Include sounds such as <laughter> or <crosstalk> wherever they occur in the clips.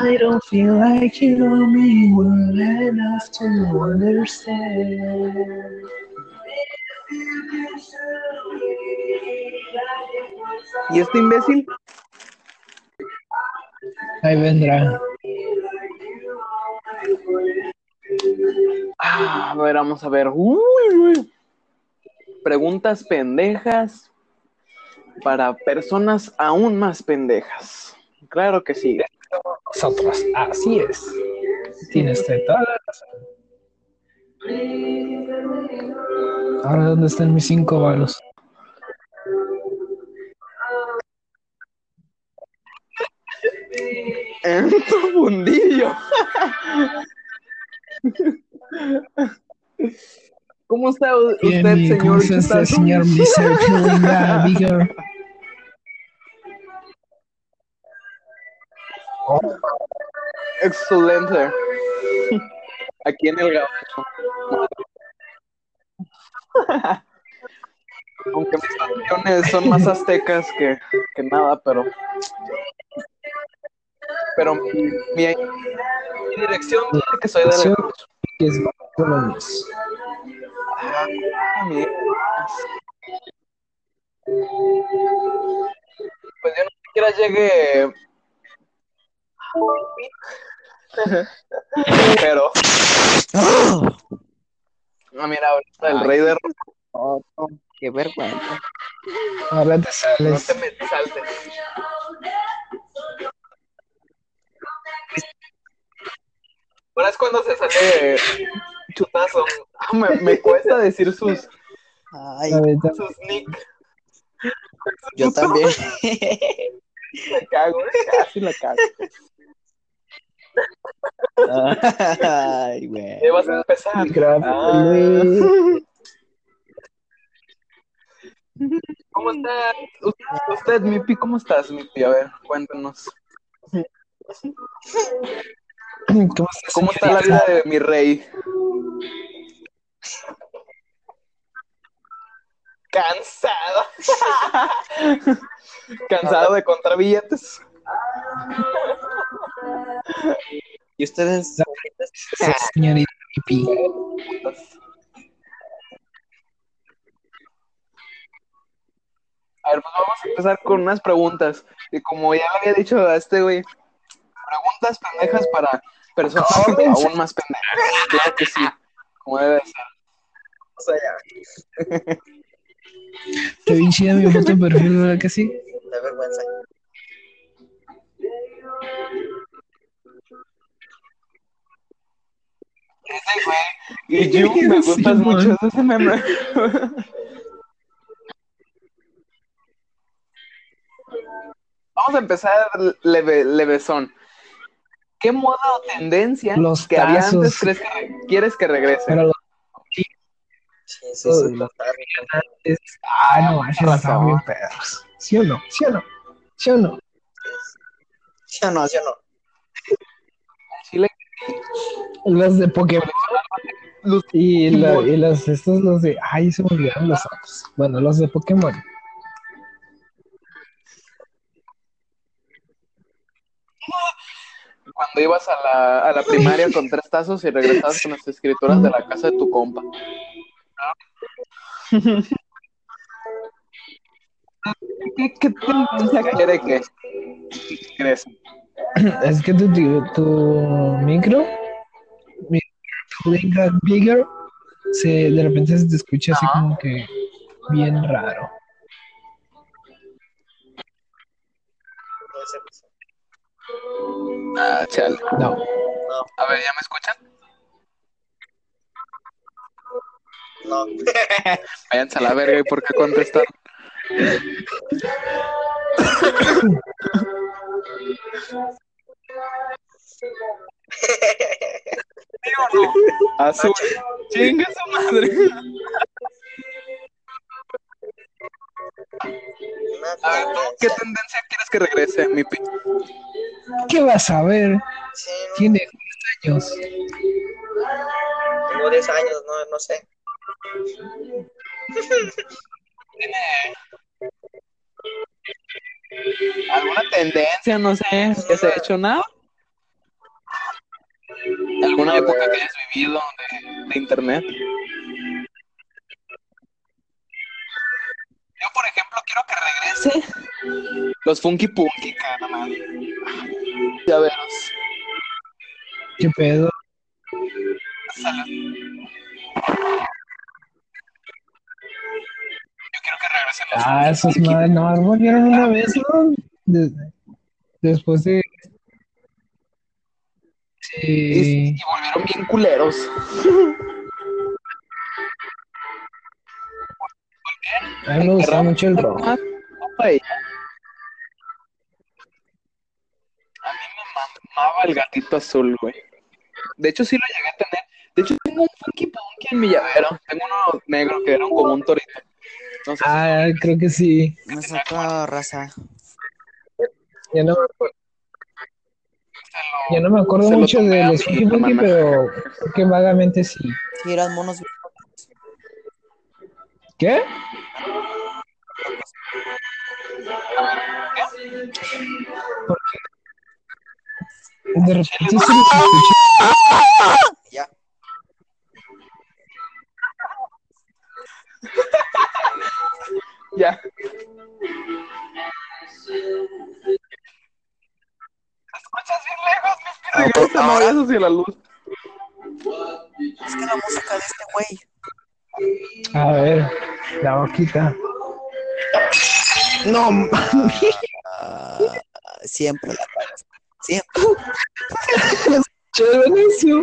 I don't feel like you know me well enough to understand. ¿Y este imbécil? Ahí vendrá. Ah, a ver, vamos a ver. Uy, uy. Preguntas pendejas para personas aún más pendejas. Claro que sí. Nosotros, así es. Tienes toda la razón. Ahora, ¿dónde están mis cinco balos? En tu fundillo. ¿Cómo está u- Bien, usted, ¿y ¿Cómo señor? está señor Mr. <laughs> Excelente. Aquí en el gabacho. Aunque mis canciones son más aztecas que, que nada, pero. Pero mi, mi- mi dirección dice que soy Dirección. gabacho. Que es Colombos. Ah, mierda. Pues yo no siquiera llegué. Pero. Ah, mira, ahorita el Ay. rey de Oh, no, qué vergüenza. Ahora te No sales. te me saltes. Ahora es cuando se sale chutazo. <laughs> Me, me cuesta decir sus, Ay, sus nick. yo también. <laughs> La cago, <laughs> casi la cago. Ay, güey. Ya vas a empezar. Ah. ¿Cómo está usted, usted, Mipi? ¿Cómo estás, Mipi? A ver, cuéntanos. ¿Cómo estás, ¿Cómo está la vida de mi rey? Cansado. <laughs> Cansado de contar billetes. ¿Y ustedes? Señorita Pipi. A ver, pues vamos a empezar con unas preguntas. Y como ya le había dicho a este güey, preguntas pendejas para personas aún más pendejas. Claro que sí, como debe ser. O sea, ya, Está bien chida mi foto de perfil, ¿verdad que sí? da vergüenza. Ese güey. Y <laughs> you, me Sí, gustas man. mucho ese meme. <laughs> Vamos a empezar leve, levesón. ¿Qué moda o tendencia Los que había tazos. antes crees que quieres que regrese? Pero los Sí, sí, sí. lo está es- Ah, no, manches, razón. bien perros. ¿Sí o no? ¿Sí o no? ¿Sí o no? ¿Sí o no? ¿Sí o no? Chile, Los de Pokémon. los- Y, la- y los, estos, los de. Ay, se me olvidaron los otros. Bueno, los de Pokémon. cuando ibas a la, a la primaria con tres tazos y regresabas con las escrituras de la casa de tu compa. ¿Qué, qué quiere que crees? Es que tu, tu, tu micro, mi Chulinga Bigger, se, de repente se te escucha así como que bien raro. Puede ser. Ah, chale. No. A ver, ¿ya me escuchan? No. <laughs> Váyanse a la verga y por qué contestar. <coughs> Azul. Chinga su madre. A ver, ¿tú qué tendencia quieres que regrese, mi pi? ¿Qué vas a ver? Sí, no, Tiene 10 años. tengo 10 años, no, no sé. ¿Alguna tendencia? No sé, ¿qué se ha hecho nada? ¿Alguna época que hayas vivido de, de internet? Yo, por ejemplo, quiero que regrese los Funky Punky. Ya verás. ¿Qué pedo? Quiero que regresen los Ah, esos Punky. madres, no, volvieron una vez, ¿no? De- después de... Y, Sí. y volvieron bien culeros. A mí me gustaba mucho el rock. A mí me mamaba el gatito azul, güey. De hecho, sí lo llegué a tener. De hecho, tengo un Funky Punky en mi llavero. Tengo uno negro que era como un torito. Si Ah, creo que sí. Me saca raza. Ya no, ya no me acuerdo mucho de los Funky pero creo que vagamente sí. Sí, eran monos. ¿Qué? De repente se los escuché. Ah, pies? No vayas hacia la luz. Es que la música de este güey. A ver, la boquita. No, mami. ah, siempre la cagas. Siempre. Eso.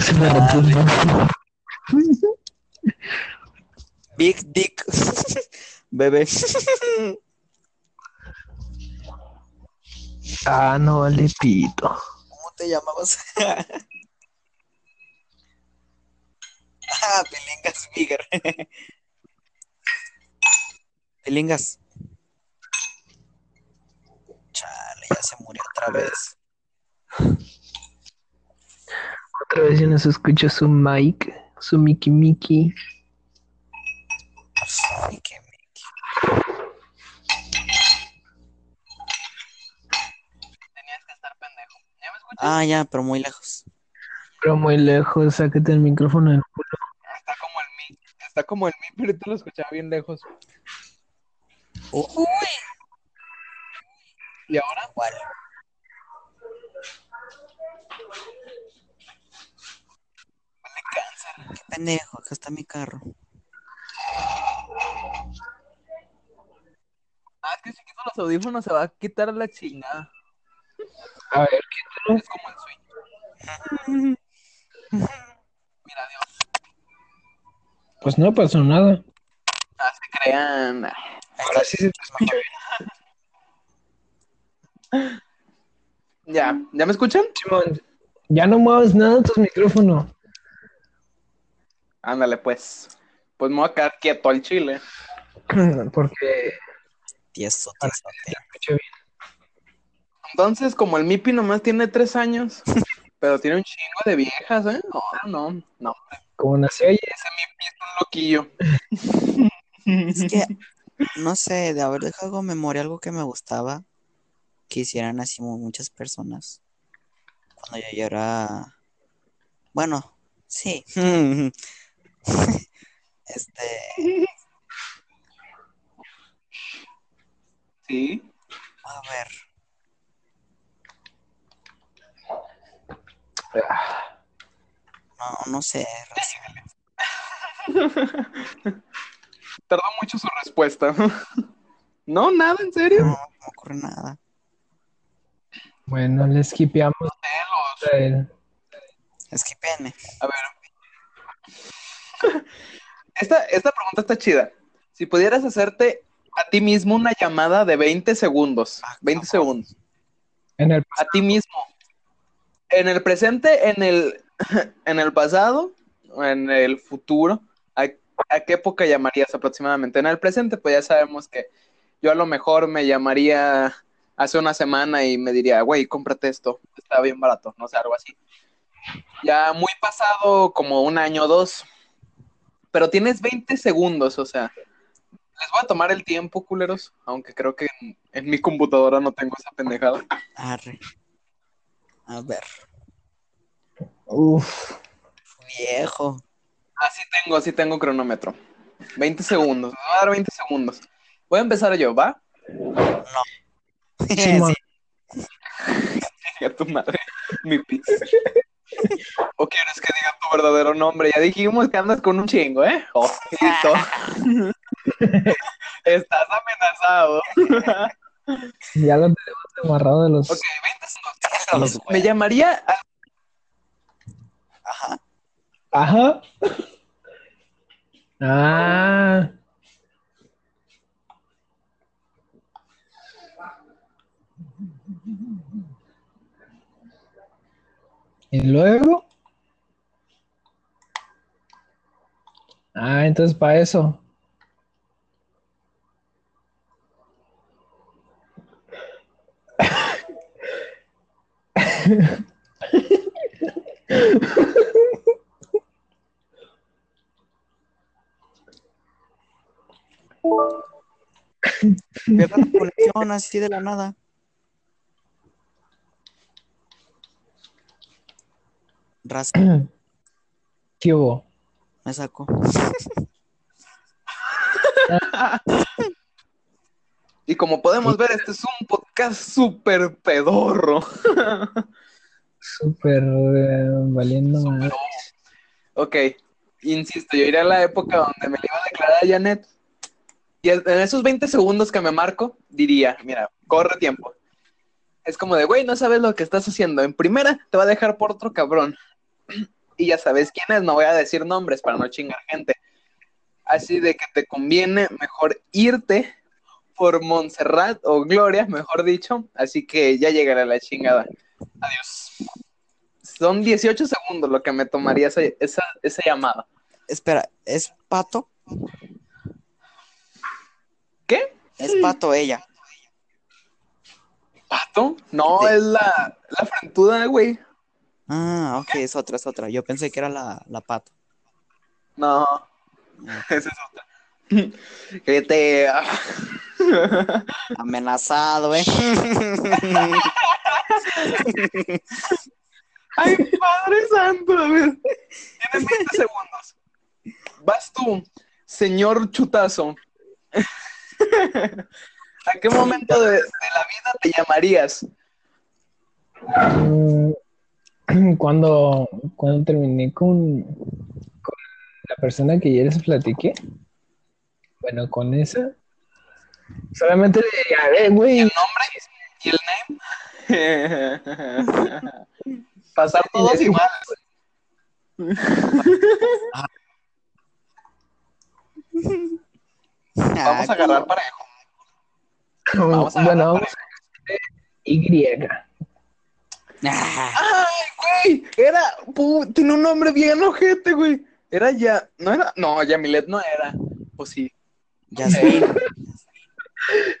Se me. Big Dick. Bebé. Ah, no vale pito. ¿Cómo te llamabas? <laughs> ah, Pilingas Bigger. <laughs> Pilingas. Chale, ya se murió otra vez. Otra vez ya no se escucha su mic, su Mickey Mickey. Ay, qué Mickey. Tenías que estar pendejo. ¿Ya me escuchas? Ah, ya, pero muy lejos. Pero muy lejos, sáquete el micrófono del culo. Está como el mi. Está como el mi, pero tú lo escuchaba bien lejos. Uy, ¿Y ahora? igual. Qué pendejo, acá está mi carro. Ah, es que si quito los audífonos se va a quitar la chingada. A ver, Es como el swing. Mira, Dios. pues no pasó nada. Ah, se crean. Ah, Ahora sí se te escucha bien. Ya, ¿ya me escuchan? Simón, ya no muevas nada tus micrófonos. Ándale, pues. Pues me voy a quedar quieto al chile. <clears throat> Porque Tieso, tieso. se escucha bien. Entonces, como el Mipi nomás tiene tres años, <laughs> pero tiene un chingo de viejas, ¿eh? No, no, no. Como nació ayer. Ese Mipi es un loquillo. Es que, <laughs> no sé, de haber dejado en memoria algo que me gustaba, que hicieran así mu- muchas personas. Cuando yo ya era. Bueno, sí. <laughs> Este, Sí. a ver. No, no sé. <laughs> Tardó mucho su respuesta. <laughs> No, nada, en serio. No, no me ocurre nada. Bueno, le skipeamos. Esquipéenme. A ver. Esta, esta pregunta está chida. Si pudieras hacerte a ti mismo una llamada de 20 segundos, Ah, 20 cabrón. segundos, En el a ti mismo, en el presente, en el, <laughs> en el pasado, en el futuro, ¿a, a qué época llamarías aproximadamente? En el presente, pues ya sabemos que yo a lo mejor me llamaría hace una semana y me diría, güey, cómprate esto, está bien barato, no sé, algo así. Ya muy pasado, como un año o dos, pero tienes 20 segundos, o sea. Les voy a tomar el tiempo, culeros, aunque creo que en, en mi computadora no tengo esa pendejada. Arre. A ver. Uf. Viejo. Así tengo, así tengo cronómetro. 20 segundos, me voy a dar 20 segundos. Voy a empezar yo, ¿va? <laughs> Simón. A tu madre, mi pizza. ¿O quieres que diga tu verdadero nombre? Ya dijimos que andas con un chingo, ¿eh? Ojito. <laughs> Estás amenazado. Ya lo tenemos amarrado de los. Ok, 20 Me llamaría Ajá. Ajá. Ah. Y luego. Ah, entonces para eso. Pierdo la conexión así de la nada. Rasca, <clears throat> ¿Qué hubo? me sacó. <laughs> Y como podemos ver, este es un podcast súper pedorro. Súper eh, valiendo madre. Ok, insisto, yo iré a la época donde me le iba a declarar a Janet. Y en esos 20 segundos que me marco, diría, mira, corre tiempo. Es como de, güey, no sabes lo que estás haciendo. En primera, te va a dejar por otro cabrón. Y ya sabes quién es, no voy a decir nombres para no chingar gente. Así de que te conviene mejor irte por Montserrat o Gloria, mejor dicho. Así que ya llegará la chingada. Adiós. Son 18 segundos lo que me tomaría esa, esa, esa llamada. Espera, ¿es pato? ¿Qué? Es pato ella. ¿Pato? No, es la, la frentuda, güey. Ah, ok, es otra, es otra. Yo pensé que era la, la pato. No, <laughs> esa es otra. <laughs> Que te... Amenazado, ¿eh? <laughs> Ay, Padre Santo, a ver. Tienes 20 segundos. Vas tú, señor chutazo. ¿A qué momento de, de la vida te llamarías? Mm, <clears throat> Cuando, cuando terminé con, con la persona que ya les platiqué, bueno, con esa, solamente le diría, eh, güey, ¿El nombre? ¿Y el name? <laughs> Pasar todos igual. <laughs> Vamos a agarrar parejo. Vamos a bueno, vamos a Y. Ah, ¡Ay, güey! Era, tiene un nombre bien ojete, güey. Era ya, no era, no, Yamilet no era. O sí. <laughs>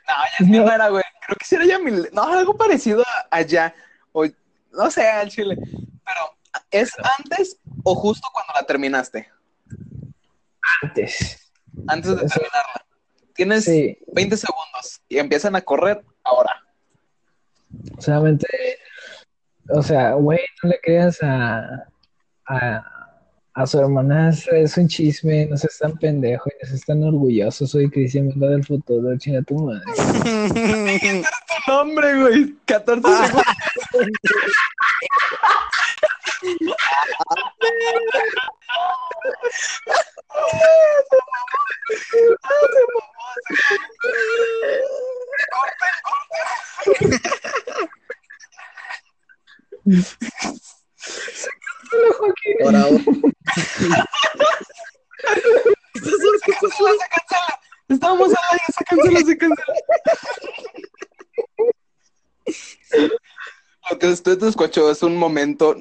No, Yasmin no era, güey. Creo que sí era Yamilet. No, algo parecido a, a ya. O, no sé, al chile. Pero, ¿es antes o justo cuando la terminaste? Antes. Antes de Eso. terminarla. Tienes Sí, 20 segundos y empiezan a correr ahora. solamente, o sea, güey, no le creas a, a, a su hermanastra, es un chisme, no seas tan pendejo y no seas tan orgulloso, soy Cristian Menda del futuro, chinga tu madre. Tu nombre, güey. 14 segundos. Ahora, Se cancela, se cancela. Estamos al aire, se cancela, se cancela. Lo que usted escuchó es un momento.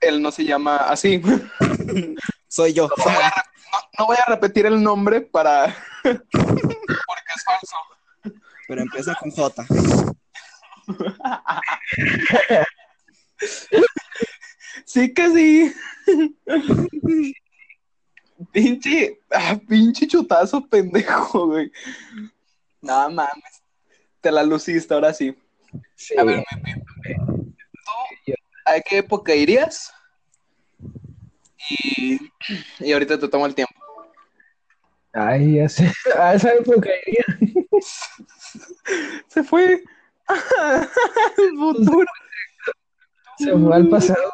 Él no se llama así. No Soy yo. voy a, no- no voy a repetir el nombre para. Porque es falso. Pero empieza con J. <laughs> Sí que sí. Pinche, ah, pinche chutazo pendejo, güey. No mames. Te la luciste ahora sí. Sí. A ver, ¿tú a qué época irías? Y, y ahorita te tomo el tiempo. Ay, ya sé. <laughs> A esa época iría. Se fue. <laughs> El futuro. Se fue al pasado.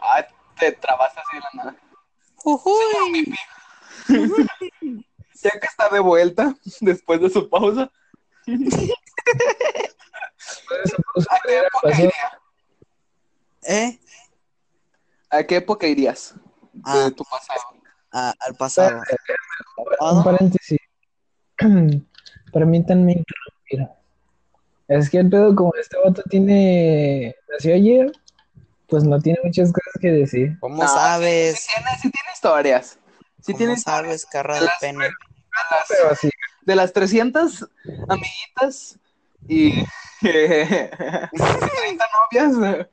Ay, te trabaste así de la nada. Ujuy. Ya que está de vuelta, <laughs> después de su pausa, ¿a qué época irías? ¿Eh? ¿A qué época irías de Ah, tu pasado? a- al pasado. Un ¿Pasado? paréntesis. <clears throat> Permítanme interrumpir. Es que el pedo, como este vato tiene. Nació ayer, pues no tiene muchas cosas que decir. ¿Cómo No, sabes? Sí tiene, sí tiene historias. Sí ¿Cómo tiene sabes, carra de Las- pene? de las, Pero así, de las 300 amiguitas y <laughs> 30 novias. eh,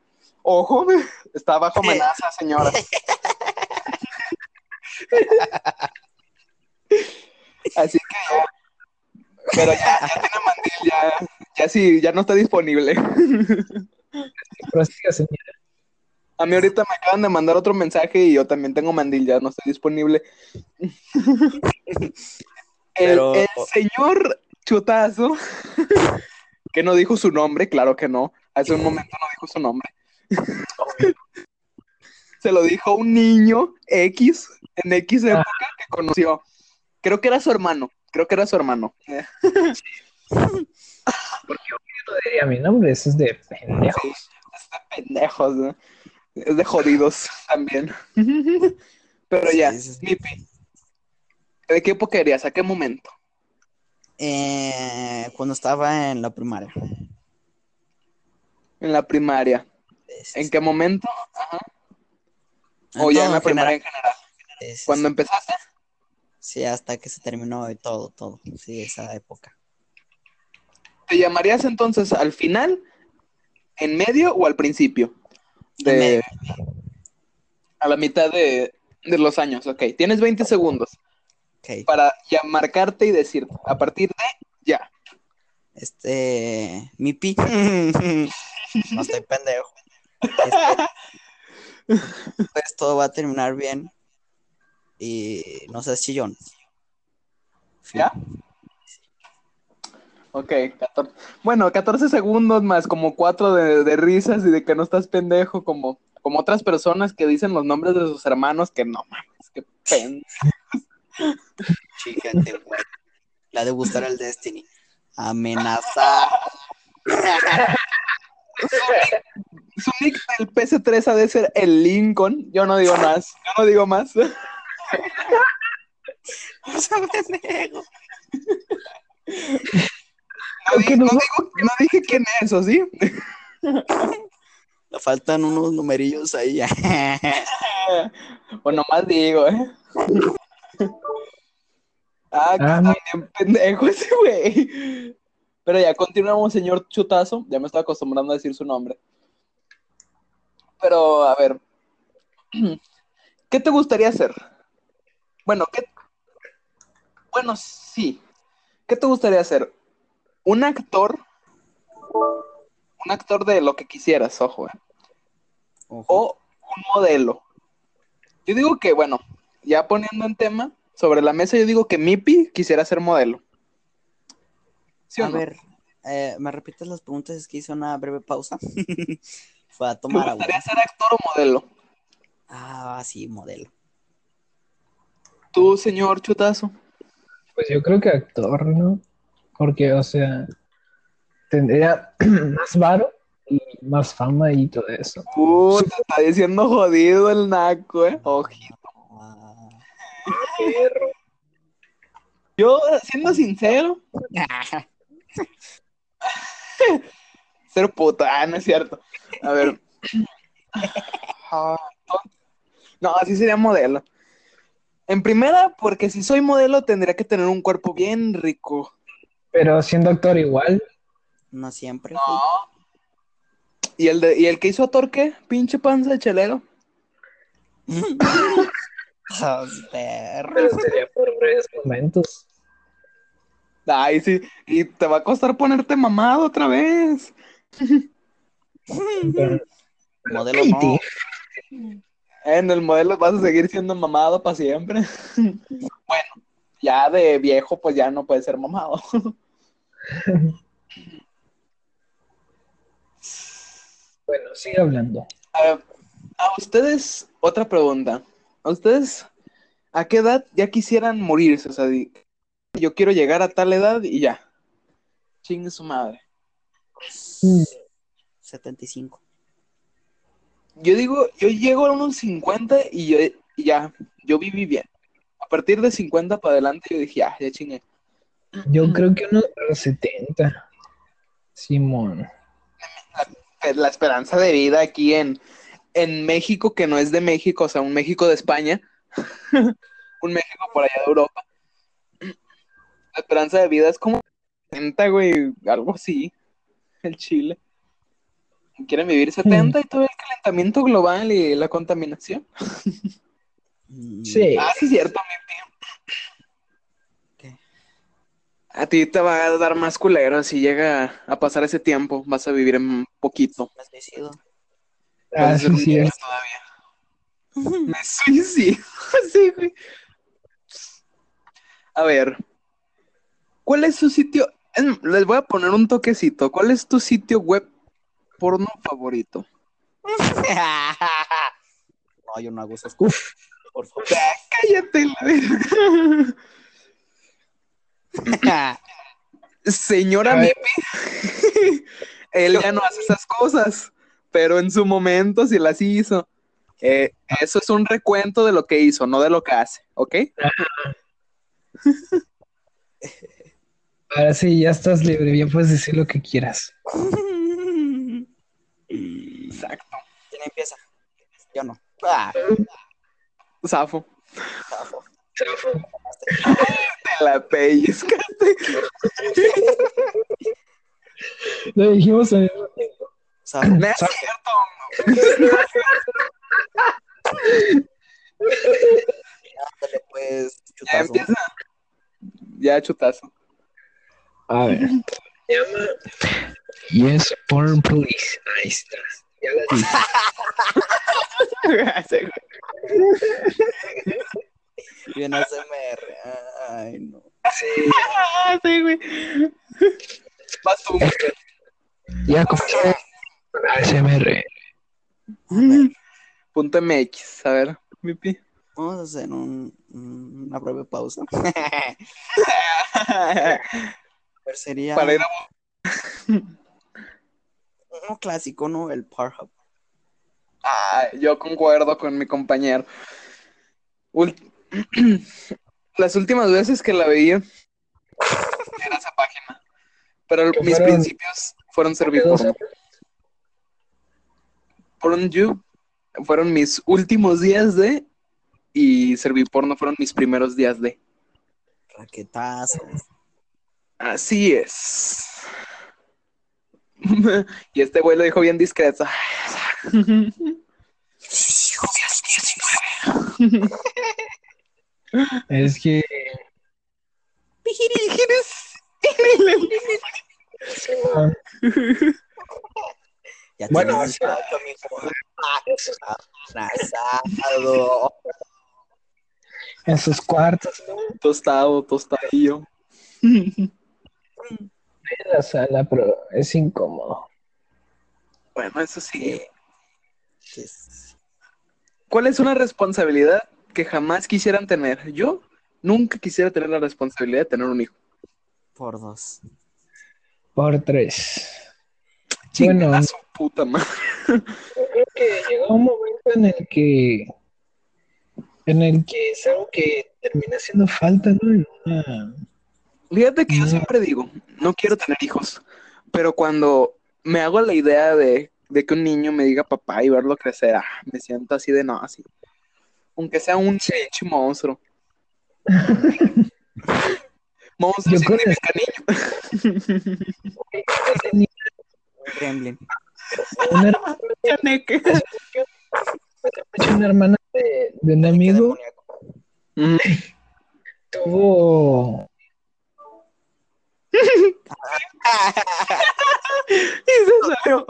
Ojo, está bajo amenaza, señora. <laughs> Así que ya. Pero ya, ya tiene mandil, ya, ya sí, ya no está disponible. prosiga, señora. A mí ahorita me acaban de mandar otro mensaje y yo también tengo mandil, ya no estoy disponible. El, Pero- el señor Chutazo, que no dijo su nombre, claro que no, hace un momento no dijo su nombre. Se lo dijo un niño X en X época que conoció. Creo que era su hermano, creo que era su hermano. No diría mi nombre, eso es de pendejos. Es de pendejos, ¿no? Es de jodidos también. Pero ya, Sí, sí. ¿De qué época erías? ¿A qué momento? Eh, cuando estaba en la primaria. En la primaria. ¿En qué momento? Ajá. O ya en la primaria en general. general. ¿Cuándo empezaste? Sí, hasta que se terminó y todo, todo. Sí, esa época. ¿Te llamarías entonces al final, en medio o al principio? De, En medio. A la mitad de, de los años, ok. Tienes 20 segundos Ok. para ya marcarte y decir, a partir de ya. Este. Mi pi. <laughs> no estoy pendejo. Este, <laughs> pues todo va a terminar bien. Y no seas chillón. ¿Ya? Ok, 14. Bueno, 14 segundos más como 4 de, de risas y de que no estás pendejo, como, como otras personas que dicen los nombres de sus hermanos que no mames, que pen. Chícate, güey. La de gustar el Destiny. Amenaza. <laughs> Su nick del PS3 ha de ser el Lincoln. Yo no digo más. Yo no digo más. O sea, pendejo. No, di- no digo- no dije quién es, ¿o sí? Le faltan unos numerillos ahí. <laughs> O nomás digo, ¿eh? Ah, que Ah, pendejo ese güey. Pero ya, continuamos, señor Chutazo. Ya me estoy acostumbrando a decir su nombre. Pero, a ver. <clears throat> ¿Qué te gustaría hacer? Bueno, ¿qué? Bueno, sí. ¿Qué te gustaría hacer? ¿Un actor? Un actor de lo que quisieras, ojo, eh. Ojo. o un modelo. Yo digo que, bueno, ya poniendo en tema sobre la mesa, yo digo que Mipi quisiera ser modelo. ¿Sí o a no? ver, eh, ¿me repites las preguntas? Es que hice una breve pausa. <laughs> Fue a ¿Te tomar agua. gustaría ser actor o modelo? Ah, sí, modelo. Tú, señor Chutazo. Pues yo creo que actor, ¿no? Porque, o sea, tendría <clears throat> más varo y más fama y todo eso. Uh, te está diciendo jodido el naco, eh. Ojito. Yo, siendo sincero, <laughs> ser puta, ah, no es cierto. A ver. <laughs> Ah, No, así sería modelo. En primera, porque si soy modelo tendría que tener un cuerpo bien rico. Pero siendo actor igual, no siempre. No. ¿Y el, de, ¿Y el que hizo a Torque? Pinche panza de chelero. <laughs> Pero sería por breves momentos. Ay, sí. Y te va a costar ponerte mamado otra vez. <laughs> Modelo no. En el modelo vas a seguir siendo mamado para siempre. <laughs> bueno, ya de viejo, pues ya no puede ser mamado. Bueno, sigue hablando. A, a ustedes, otra pregunta. ¿A ustedes a qué edad ya quisieran morirse? O sea, di- yo quiero llegar a tal edad y ya. Chingue su madre. Mm. 75. Yo digo, yo llego a unos 50 y, yo, y ya, yo viví bien. A partir de 50 para adelante yo dije, ya, ya chingué. Yo creo que unos 70. Simón. Eh, La esperanza de vida aquí en, en México, que no es de México, o sea, un México de España, <laughs> un México por allá de Europa. La esperanza de vida es como 70, güey, algo así, el Chile. Quieren vivir 70 y todo el calentamiento global y la contaminación. Mm, Sí. Ah, sí, es cierto, mi tío. ¿Qué? A ti te va a dar más culero si llega a pasar ese tiempo. Vas a vivir en poquito. Me suicido. Ah, a ser sí, un sí. todavía. Me suicido. Sí, güey. A ver. ¿Cuál es su sitio? es- les voy a poner un toquecito. ¿Cuál es tu sitio web porno favorito? <laughs> no, yo no hago esas cosas. Por favor. Cállate, la verga. <laughs> Señora. Mipi. <laughs> Él ya no hace esas cosas, pero en su momento sí las hizo. Eh, eso es un recuento de lo que hizo, no de lo que hace, ¿ok? Ahora sí, ya estás libre, bien puedes decir lo que quieras. Exacto. ¿Quién empieza? Yo no. Ah, Zafo. zafo. Te <laughs> la pellizcaste. Lo dijimos tiempo. Zafo. No es Zafo. cierto. Ándale, pues, Ya chutazo. empieza. Ya chutazo. A ver. Llama. Yes, porn police. Ahí está. ASMR. <laughs> Ay, no. Ah, sí, güey. Vas tú. Ya. ASMR. Punto MX, a ver, Mipi. Vamos a hacer un, un- una breve pausa. <laughs> Sería Para ir a <laughs> uno clásico, ¿no? El Pornhub. Ah, yo concuerdo con mi compañero. <clears throat> Las últimas veces que la veía era esa página. Pero mis fueron- principios fueron servir. Porn You fueron mis últimos días de y Serviporno fueron mis primeros días de. Raquetazo. Así es. <laughs> y este güey lo dijo bien discreto. Es que. <laughs> Ya Bueno, tienes o sea- 18, mijo. Abrazado. En sus cuartos, ¿no? Tostado, tostadillo. <laughs> En la sala, pero es incómodo. Bueno, eso sí. ¿Cuál es una responsabilidad que jamás quisieran tener? Yo nunca quisiera tener la responsabilidad de tener un hijo. Por dos. Por tres. Bueno. su puta madre. Yo creo que llega un momento en el que. En el que es algo que termina haciendo falta, ¿no? En una- Fíjate que yo No. siempre digo, no quiero tener hijos, pero cuando me hago la idea de, de que un niño me diga papá y verlo crecer, ah, me siento así de no, así. Aunque sea un pinche monstruo. <laughs> monstruo Yo significa niño. Gremlin. una, hermana- <laughs> una hermana de, de un amigo tuvo Y se salió.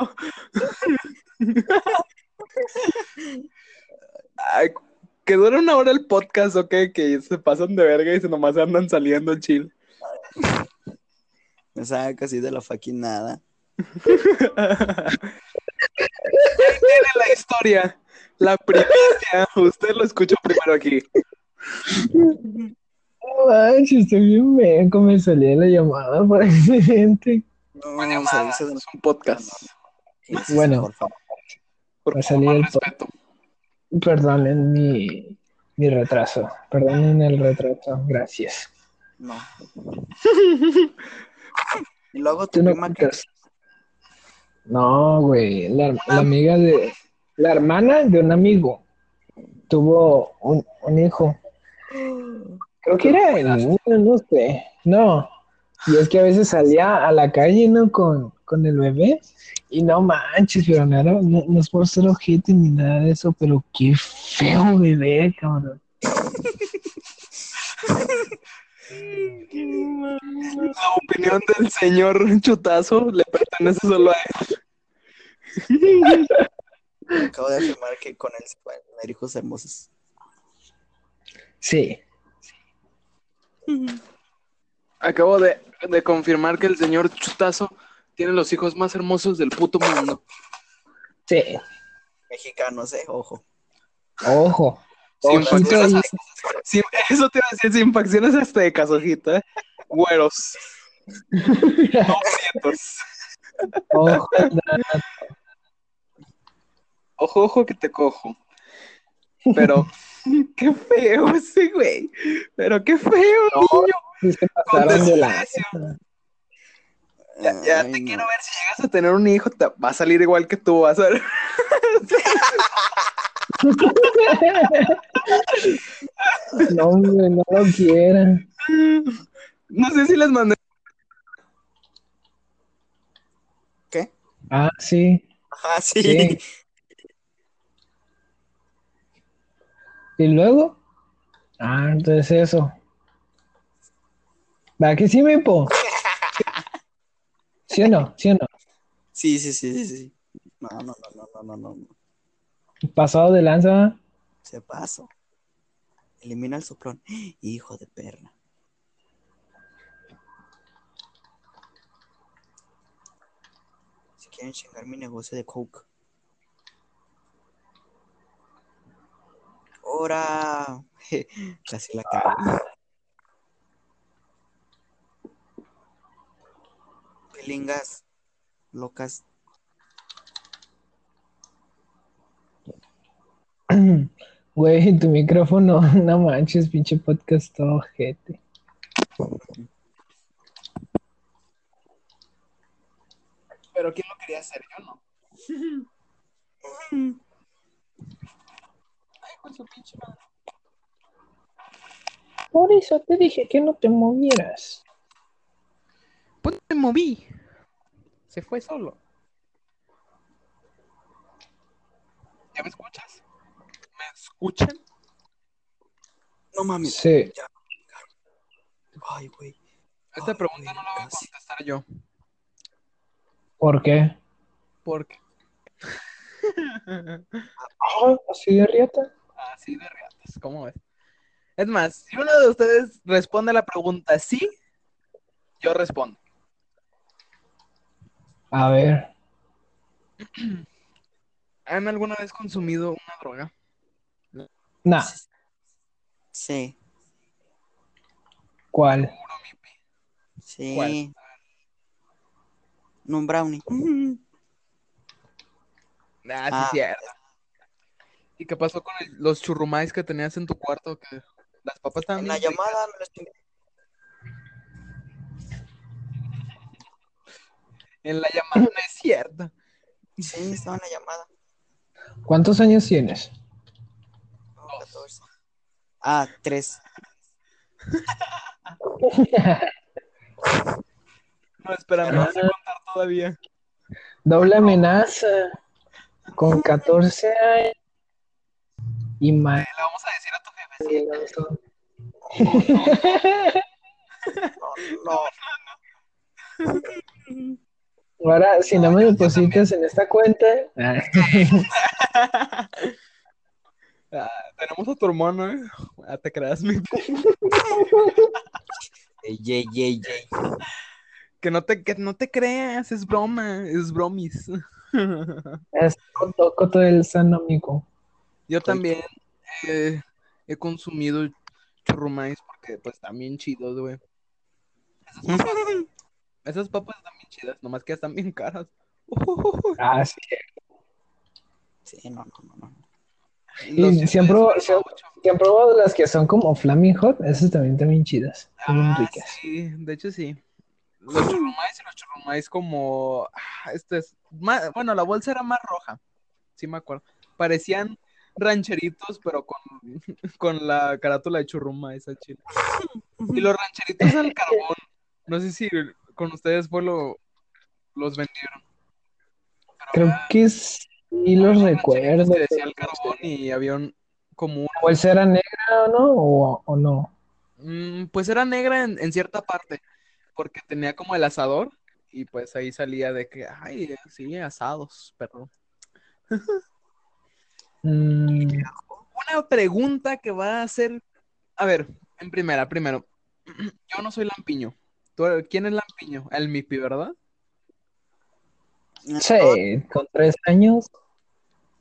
Ay, que dura una hora el podcast, ¿ok? Que se pasan de verga y se nomás andan saliendo chill. Me saca casi de la fucking nada. Ahí tiene la historia, la primicia. Usted lo escuchó primero aquí. Manches, estoy bien meco, me salía la llamada por <laughs> accidente. No, salirse de es un podcast. Bueno. por favor. Por favor, salir el respeto. Perdonen mi, mi retraso, perdonen el retraso, gracias. No. <laughs> y luego tu no prima que. No, güey, la, la amiga de, la hermana de un amigo tuvo un, un hijo. <gasps> <gasps> Creo que era el niño, no sé. No. Y es que a veces salía a la calle, ¿no? Con, con el bebé. Y no manches, pero no, era- no, no es por ser ojete ni nada de eso, pero qué feo bebé, cabrón. La opinión del señor Chutazo le pertenece solo a él. acabo de afirmar que con él se pueden tener hijos hermosos. Sí. Acabo de, de confirmar que el señor Chutazo tiene los hijos más hermosos del puto mundo. Sí. Mexicanos, eh, ojo. Ojo. Sin facciones ahí. hasta- sin- eso te iba a decir, sin facciones hasta de casojita, ¿eh? Güeros. Ojo. Ojo, ojo que te cojo. Pero, <laughs> qué feo ese güey. Pero qué feo, No, niño. Sí se Con pasaron de la... desprecio. Ya, ya Ay, te no. quiero ver si llegas a tener un hijo, te va a salir igual que tú, vas a ver. <laughs> No, hombre, no lo quieran. No sé si les mandé. ¿Qué? Ah, sí. Sí. Sí. ¿Y luego? Ah, entonces eso. ¿Va que sí, Mipo? <laughs> ¿Sí o no? ¿Sí o no? Sí, sí, sí, sí, sí. No, no, no, no, no, no, no, no. Pasado de lanza. Se pasó. Elimina el soplón. Hijo de perra. Si quieren chingar mi negocio de coke. ¡Hora! <laughs> Casi la cago. Pilingas. Locas. <clears throat> Güey, tu micrófono, <laughs> no manches, pinche podcast todo ojete. Pero ¿quién lo quería hacer? Yo no. <laughs> Con su pinche madre. Por eso te dije que no te movieras. Pues me moví. Se fue solo. ¿Ya me escuchas? ¿Me escuchan? No mames. Sí. Ay, güey. Esta Ay, pregunta no la voy a casi. contestar yo. ¿Por qué? Porque. <laughs> Ah, así de riata. Así de reatas, ¿cómo ves? Es más, si uno de ustedes responde a la pregunta sí, yo respondo. A ver. <clears throat> ¿Han alguna vez consumido una droga? Nah, Sí, ¿cuál? sí. ¿Cuál? No, un brownie. <laughs> Ah, sí, Ah. cierto. ¿Y qué pasó con el- los churrumais que tenías en tu cuarto? Que las papas estaban En la bien llamada me lo estoy- ricas? En la llamada no es cierto. Sí, estaba en la llamada. ¿Cuántos años tienes? Oh, 14. Ah, tres. No, espera, me vas a contar todavía. Doble amenaza. Con 14 años. Y más. Le vamos a decir a tu jefe. No, no. Ahora, si no me depositas en esta cuenta. <laughs> Ah, tenemos a tu hermano, ¿eh? Ah, te creas, mi Ey, ey, ey, ey. Que no te, que no te creas, es broma, es bromis. <laughs> Es coto, coto del sano, amigo. Yo también eh, he consumido churrumais porque pues están bien chidos, güey. Esas papas, esas papas están bien chidas, nomás que están bien caras. <laughs> Ah, sí. Sí, no, no, no, no. Y siempre, siempre, mucho. ¿te han probado las que son como Flaming Hot? Esas también están bien chidas. Ah, ricas. sí, de hecho sí. Los churrumais y los churrumais como... ah, Este es... más- bueno, la bolsa era más roja. Sí me acuerdo. Parecían rancheritos, pero con, <laughs> con la carátula de churrumais al chile. Y los rancheritos al <laughs> carbón. No sé si con ustedes fue lo... Los vendieron. Pero Creo que sí los recuerdo. que decía el carbón y había un... Como un... ¿La bolsa era negra o no? ¿O, o no? Mm, Pues era negra en, en cierta parte, porque tenía como el asador y pues ahí salía de que, ay, sí, asados, perdón. <laughs> Mm, Una pregunta que va a ser, a ver, en primera, primero, <clears throat> yo no soy lampiño. ¿Tú- ¿Quién es lampiño? El Mipi, ¿verdad? sí, con tres años.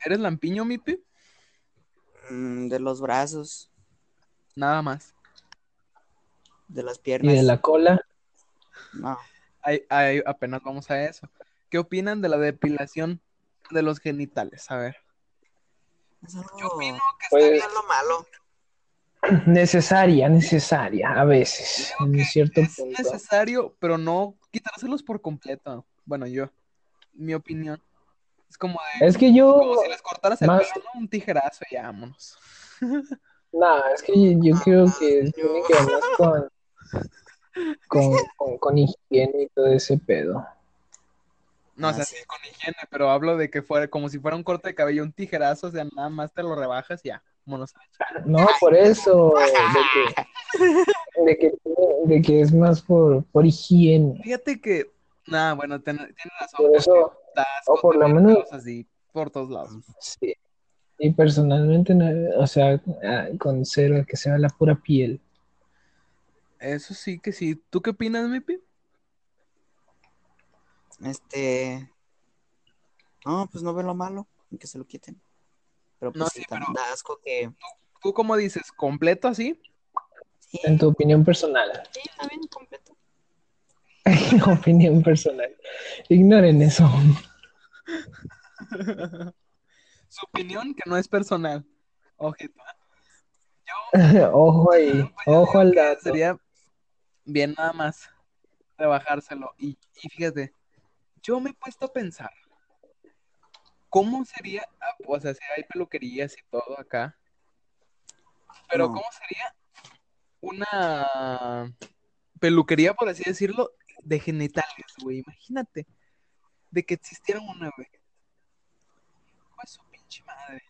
¿Eres lampiño, Mipi? Mm, De los brazos, Nada más. de las Y piernas. de la cola. No. Ahí- ahí apenas vamos a eso. ¿Qué opinan de la depilación de los genitales? A ver. Es algo... Yo opino que está Pues- bien. es lo malo. Necesaria, necesaria, a veces. En cierto es punto. necesario, pero no quitárselos por completo. Bueno, yo, mi opinión. Es como de, Es que yo. como si les cortaras el más- pelo, ¿no? Un tijerazo y vámonos. <laughs> No, es que yo creo que tiene que ver más con, <laughs> con, con, con higiene y todo ese pedo. No, o Ah, sea, sí. con higiene, pero hablo de que fuera como si fuera un corte de cabello, un tijerazo, o sea, nada más te lo rebajas y ya, vámonos. No, por eso, de que, de que, de que es más por, por higiene. Fíjate que, nada, bueno, ten- tienes razón. Por eso, o por lo menos- así por todos lados. sí. Y personalmente, no, o sea, ah, conserva que sea la pura piel. Eso sí que sí. ¿Tú qué opinas, Mipi? Este. No, pues no veo lo malo en que se lo quiten. Pero pues No, sí, tan- pero- da asco que. ¿Tú cómo dices? ¿Completo así? Sí, En tu opinión personal. sí, está bien completo. <laughs> opinión personal. Ignoren eso. <laughs> Su opinión que no es personal. Ojito. <laughs> Ojo ahí, Pues yo ojo digo al que dato. Sería bien nada más rebajárselo. Y, y fíjate, yo me he puesto a pensar, ¿cómo sería? ah, O sea, si hay peluquerías y todo acá, pero No. ¿cómo sería una peluquería, por así decirlo, de genitales, güey? Imagínate, de que existiera una, güey. Pues su pinche madre.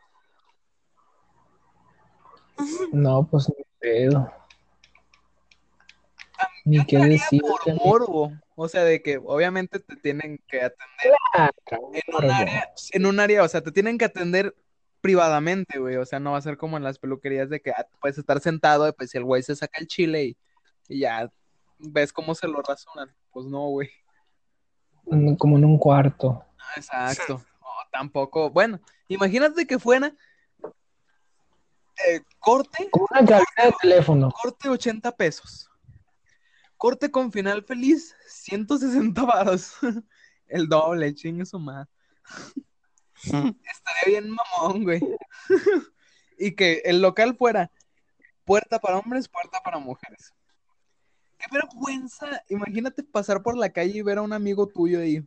No, pues ni pedo. Ni qué decir. por morbo. O sea, de que obviamente te tienen que atender en un área, en un área, o sea, te tienen que atender privadamente, güey. O sea, no va a ser como en las peluquerías de que ah, puedes estar sentado, y pues si el güey se saca el chile y, y ya ves cómo se lo rasuran. Pues no, güey. Como en un cuarto. Ah, Exacto. No, tampoco. Bueno, imagínate que fuera eh, corte, Como una cabina de teléfono. corte 80 pesos. Corte con final feliz, 160 varos. <laughs> El doble, chingue su madre. <laughs> Estaría bien mamón, güey. <laughs> y que el local fuera puerta para hombres, puerta para mujeres. Qué vergüenza. Imagínate pasar por la calle y ver a un amigo tuyo ahí.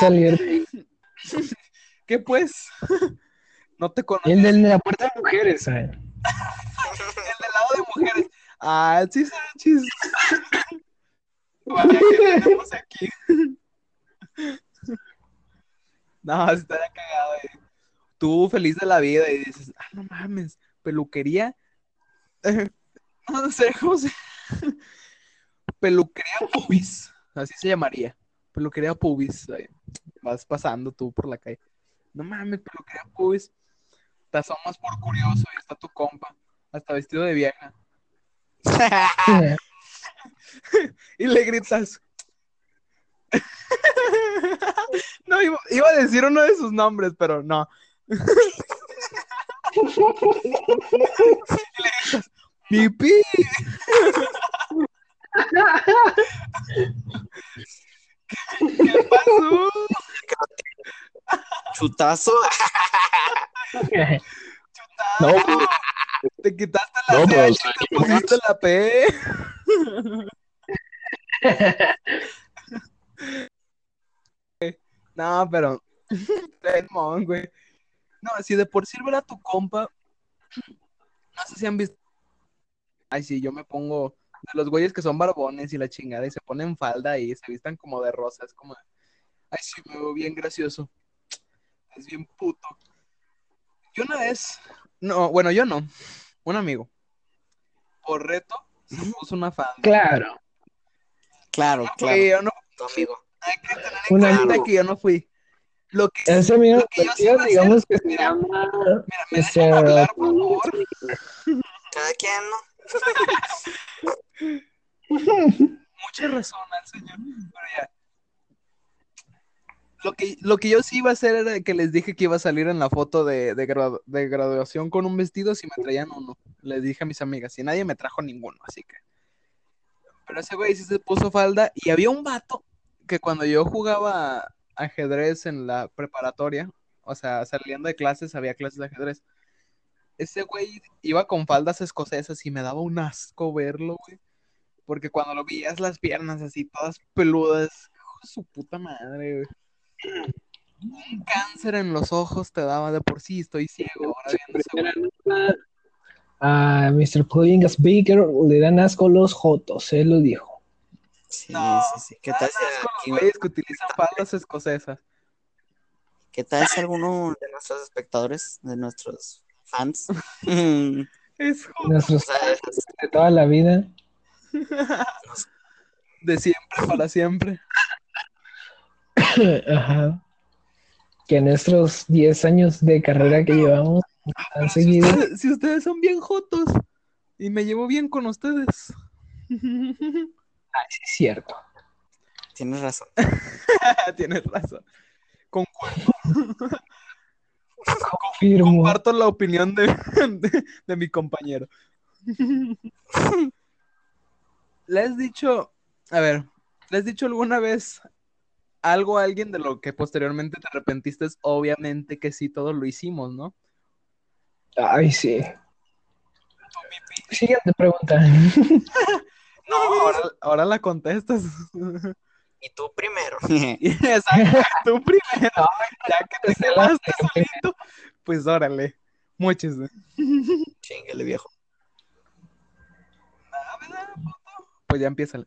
Salir. ¿Qué pues? no te conozco. el de la puerta de mujeres, ¿sabes? El del lado de mujeres. Ah, sí, Sánchez. Vaya que tenemos aquí. No, sí estaría cagado, eh. Tú feliz de la vida y dices, ah, no mames, peluquería. <laughs> no sé cómo se. <laughs> Peluquería pubis, así se llamaría. Peluquería pubis. Vas pasando tú por la calle. No mames, peluquería pubis. Te asomas por curioso y está tu compa, hasta vestido de vieja. <laughs> Y le gritas. <laughs> No, iba, iba a decir uno de sus nombres, pero no. <laughs> Y le gritas, ¡Pipi! ¿Qué pasó? Chutazo. No, Te quitaste la No, CH y te pusiste la P. <laughs> No, pero. Güey. No, si de por sí ver a tu compa. No sé si han visto. Ay, sí, yo me pongo. De los güeyes que son barbones y la chingada y se ponen falda y se vistan como de rosa. Es como. Ay, sí, me veo bien gracioso. Es bien puto. Yo una vez. No, bueno, yo no. Un amigo. Por reto, se puso una falda. claro. Claro, Y claro. yo no Tu amigo. hay que tener en Una- cuenta que yo no fui. Lo que, Ese amigo, Lo que yo sí hacer- digamos que se mira, llama mira, me hablar, por favor. Cada quien, ¿no? <laughs> Mucha razón al señor. Pero ya. Lo que, lo que yo sí iba a hacer era que les dije que iba a salir en la foto de, de, gradu- de graduación con un vestido si me traían uno. Les dije a mis amigas y nadie me trajo ninguno, así que. Pero ese güey sí se puso falda y había un vato que cuando yo jugaba ajedrez en la preparatoria, o sea, saliendo de clases, había clases de ajedrez. Ese güey iba con faldas escocesas y me daba un asco verlo, güey. Porque cuando lo veías las piernas así, todas peludas, su puta madre, güey. Un cáncer en los ojos te daba de por sí, estoy ciego ahora viendo. A Mr. Pudding Speaker le dan asco los jotos, él lo dijo. Sí, No, sí, sí. ¿Qué tal, si, los güeyes que utilizan faldas escocesas. ¿Qué tal si alguno de nuestros espectadores, de nuestros fans, <laughs> Es <laughs> Nuestros sea, de toda la vida. <laughs> de siempre para siempre. <coughs> Ajá. Que nuestros 10 años de carrera que llevamos han Pero si seguido. ustedes, <laughs> si ustedes son bien jotos y me llevo bien con ustedes. Sí, es cierto. tienes razón. <laughs> Tienes razón. Con- Confirmo. comparto la opinión de, de, de mi compañero. <laughs> ¿Le has dicho, a ver, ¿le has dicho alguna vez algo a alguien de lo que posteriormente te arrepentiste? Obviamente que sí, todos lo hicimos, ¿no? Ay, sí. Siguiente pregunta. <laughs> No, ahora, ahora la contestas. <laughs> Y tú primero. <laughs> Exacto, tú primero. Ya que te quedaste solito, pues órale. Muchos. Chinguele, viejo. Pues ya empieza.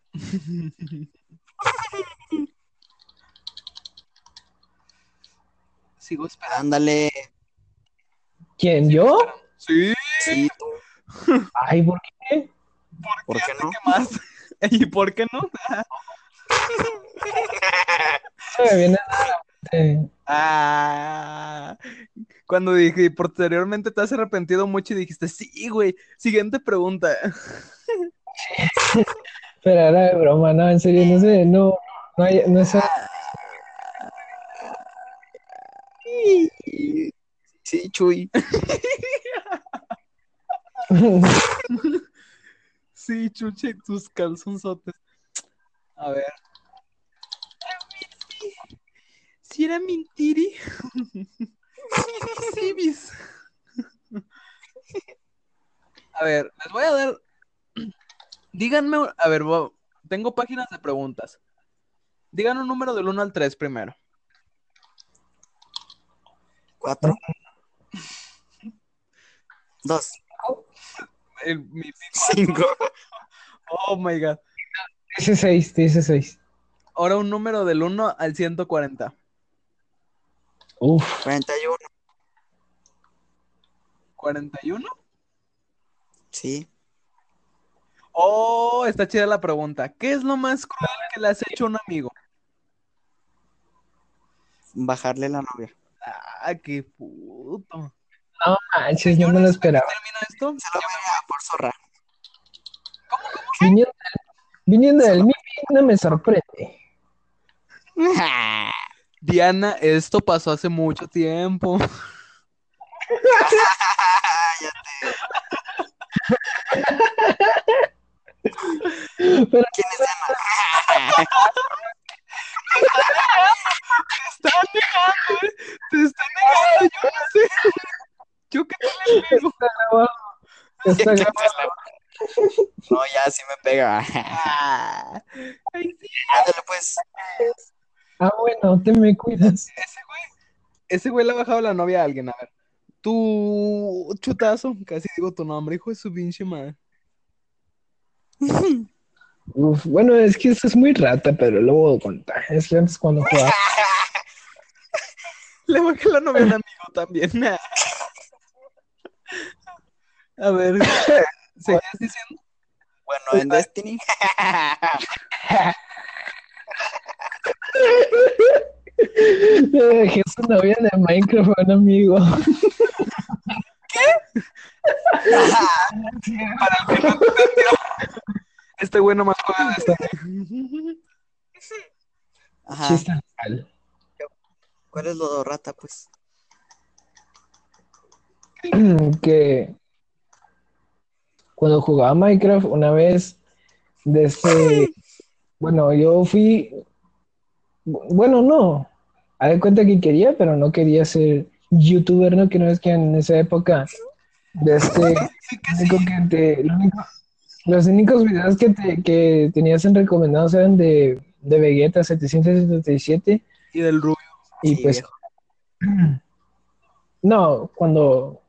Sigo esperando. Ándale. ¿Quién? ¿Yo? Sí. Ay, ¿por qué? ¿Por qué no? ¿qué más? <laughs> ¿Y por qué no? Se me viene a la mente. Ah, cuando dije, y posteriormente te has arrepentido mucho y dijiste, sí, güey. Siguiente pregunta. <laughs> Pero era de broma, no, en serio, no sé, no, no, hay, no es Sí, Chuy. Sí, chuche, tus calzonzotes. A ver. Si era mentiri. Sí, <laughs> bis. A ver, les voy a dar. Díganme, a ver, tengo páginas de preguntas. Digan un número del 1 al 3 primero. Cuatro. Dos. El- mi- Cinco. <laughs> oh my god. Dice 6, dice 6. Ahora un número del 1 al 140. Uf, 41. ¿41? Sí. Oh, está chida la pregunta. ¿Qué es lo más cruel que le has hecho a un amigo? Bajarle la novia. Ah, qué puto. no manches, no me lo esperaba. ¿Termina esto? Se lo veía por zorra. Viniendo, viniendo del Mipi, no me sorprende. <laughs> Diana, esto pasó hace mucho tiempo. <laughs> <laughs> Pero ¿Quién es Diana? Te están negando, ¿eh? Te están negando, yo no sé. Yo qué te le pego. está grabado. Está grabado. No, ya sí me pega. Ah, ay, sí, Ándale, pues. Ah, bueno, te me cuidas. ese güey. Ese güey le ha bajado la novia a alguien, a ver. Tu chutazo, casi digo tu nombre, hijo de su pinche madre. <laughs> Uf, bueno, es que eso es muy rata, pero lo voy a contar. Es que antes cuando jugaba. <laughs> Le la novia a un amigo también. <laughs> A ver, <laughs> ¿seguías diciendo? Bueno, en Destiny. Le dejé su novia de Minecraft a un amigo. Este güey nomás juega de este. Ajá. Chiste. ¿Cuál es lo de rata, pues? <clears throat> que cuando jugaba Minecraft una vez desde <clears throat> bueno yo fui bueno no a de cuenta que quería pero no quería ser youtuber no que no es que en esa época de este <laughs> lo único que te- lo único- los únicos videos que, te, que tenías en recomendados eran de, de Vegeta 777 Y del rubio. y Sí, pues viejo. <clears throat> no, cuando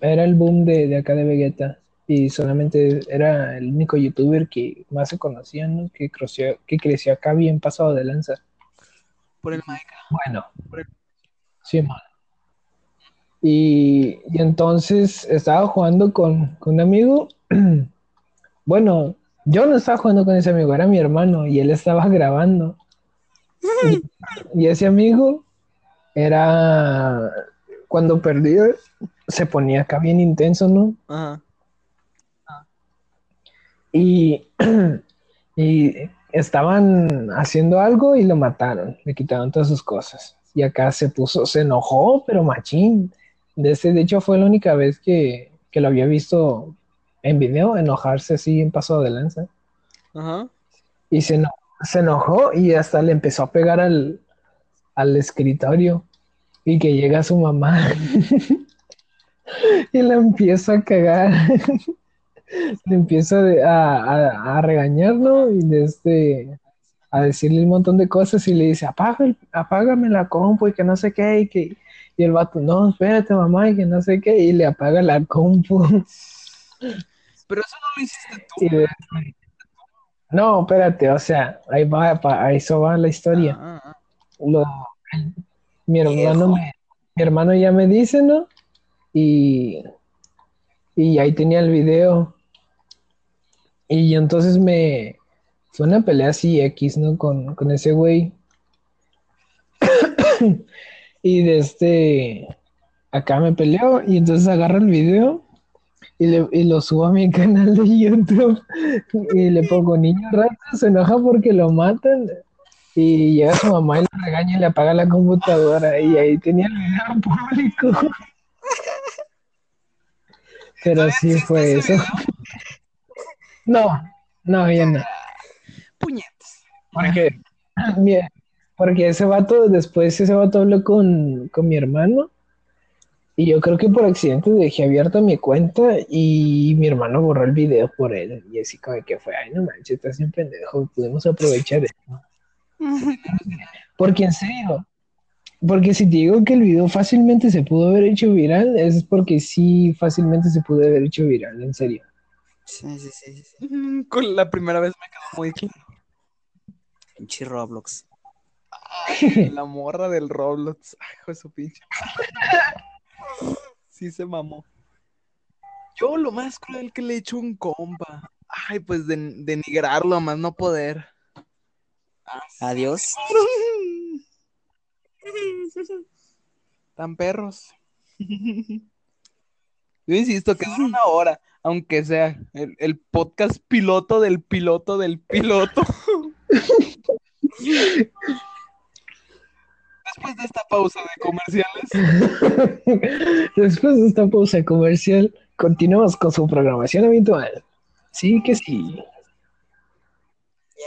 era el boom de, de acá de Vegeta y solamente era el único youtuber que más se conocía, ¿no? Que creció, que creció acá bien pasado de lanza. Por el Minecraft. Bueno, sí, man. Y, y entonces estaba jugando con, con un amigo. <clears throat> Bueno, yo no estaba jugando con ese amigo, era mi hermano y él estaba <laughs> grabando. Y, <laughs> y ese amigo era cuando perdía, se ponía acá bien intenso, ¿no? Ajá. Y, <clears throat> y estaban haciendo algo y lo mataron, le quitaron todas sus cosas. Y acá se puso, se enojó, pero machín. De, ese, de hecho, fue la única vez que, que lo había visto en video enojarse así en paso de lanza. Ajá. Y se, eno- se enojó y hasta le empezó a pegar al, al escritorio. Y que llega su mamá <laughs> y la empieza a cagar. <laughs> le empieza a, a, a regañar, ¿no? Y desde a decirle un montón de cosas y le dice, Apaga el- apágame la compu y que no sé qué. Y, que, y el vato, no, espérate, mamá, y que no sé qué. Y le apaga la compu. <laughs> Pero eso no lo hiciste tú. De- No, espérate, o sea, ahí va, pa- a eso va la historia. Ah, ah. Lo- mi hermano, me- mi hermano ya me dice, ¿no? Y, y ahí tenía el video. Y entonces me fue una pelea así X, ¿no? Con, con ese güey. <coughs> y desde acá me peleó y entonces agarro el video y, le- y lo subo a mi <laughs> canal de YouTube y le pongo niño rato, se enoja porque lo matan y llega su mamá y le regaña y le apaga la computadora y ahí tenía el video público. Pero sí fue eso. No, no, ya no. Puñetas. Porque, <clears throat> porque ese vato, después ese vato habló con, con mi hermano y yo creo que por accidente dejé abierta mi cuenta y mi hermano borró el video por él. Y así como que fue, ay no manches, estás bien pendejo, podemos aprovechar esto. <laughs> Porque en serio, porque si te digo que el video fácilmente se pudo haber hecho viral, es porque sí fácilmente se pudo haber hecho viral, en serio. Sí, sí, sí, sí. Con la primera vez me quedó muy claro. Pinche Roblox. Ay, la morra del Roblox. Ay, hijo de su pinche. <laughs> Sí se mamó. Yo lo más cruel que le he hecho a un compa. Ay, pues den- denigrarlo a más no poder. Adiós. <laughs> Tan perros. <laughs> Yo insisto que dura una hora, aunque sea el, el podcast piloto del piloto del piloto. <laughs> Después de esta pausa de comerciales, <laughs> Después de esta pausa comercial, continuamos con su programación habitual. Sí que sí.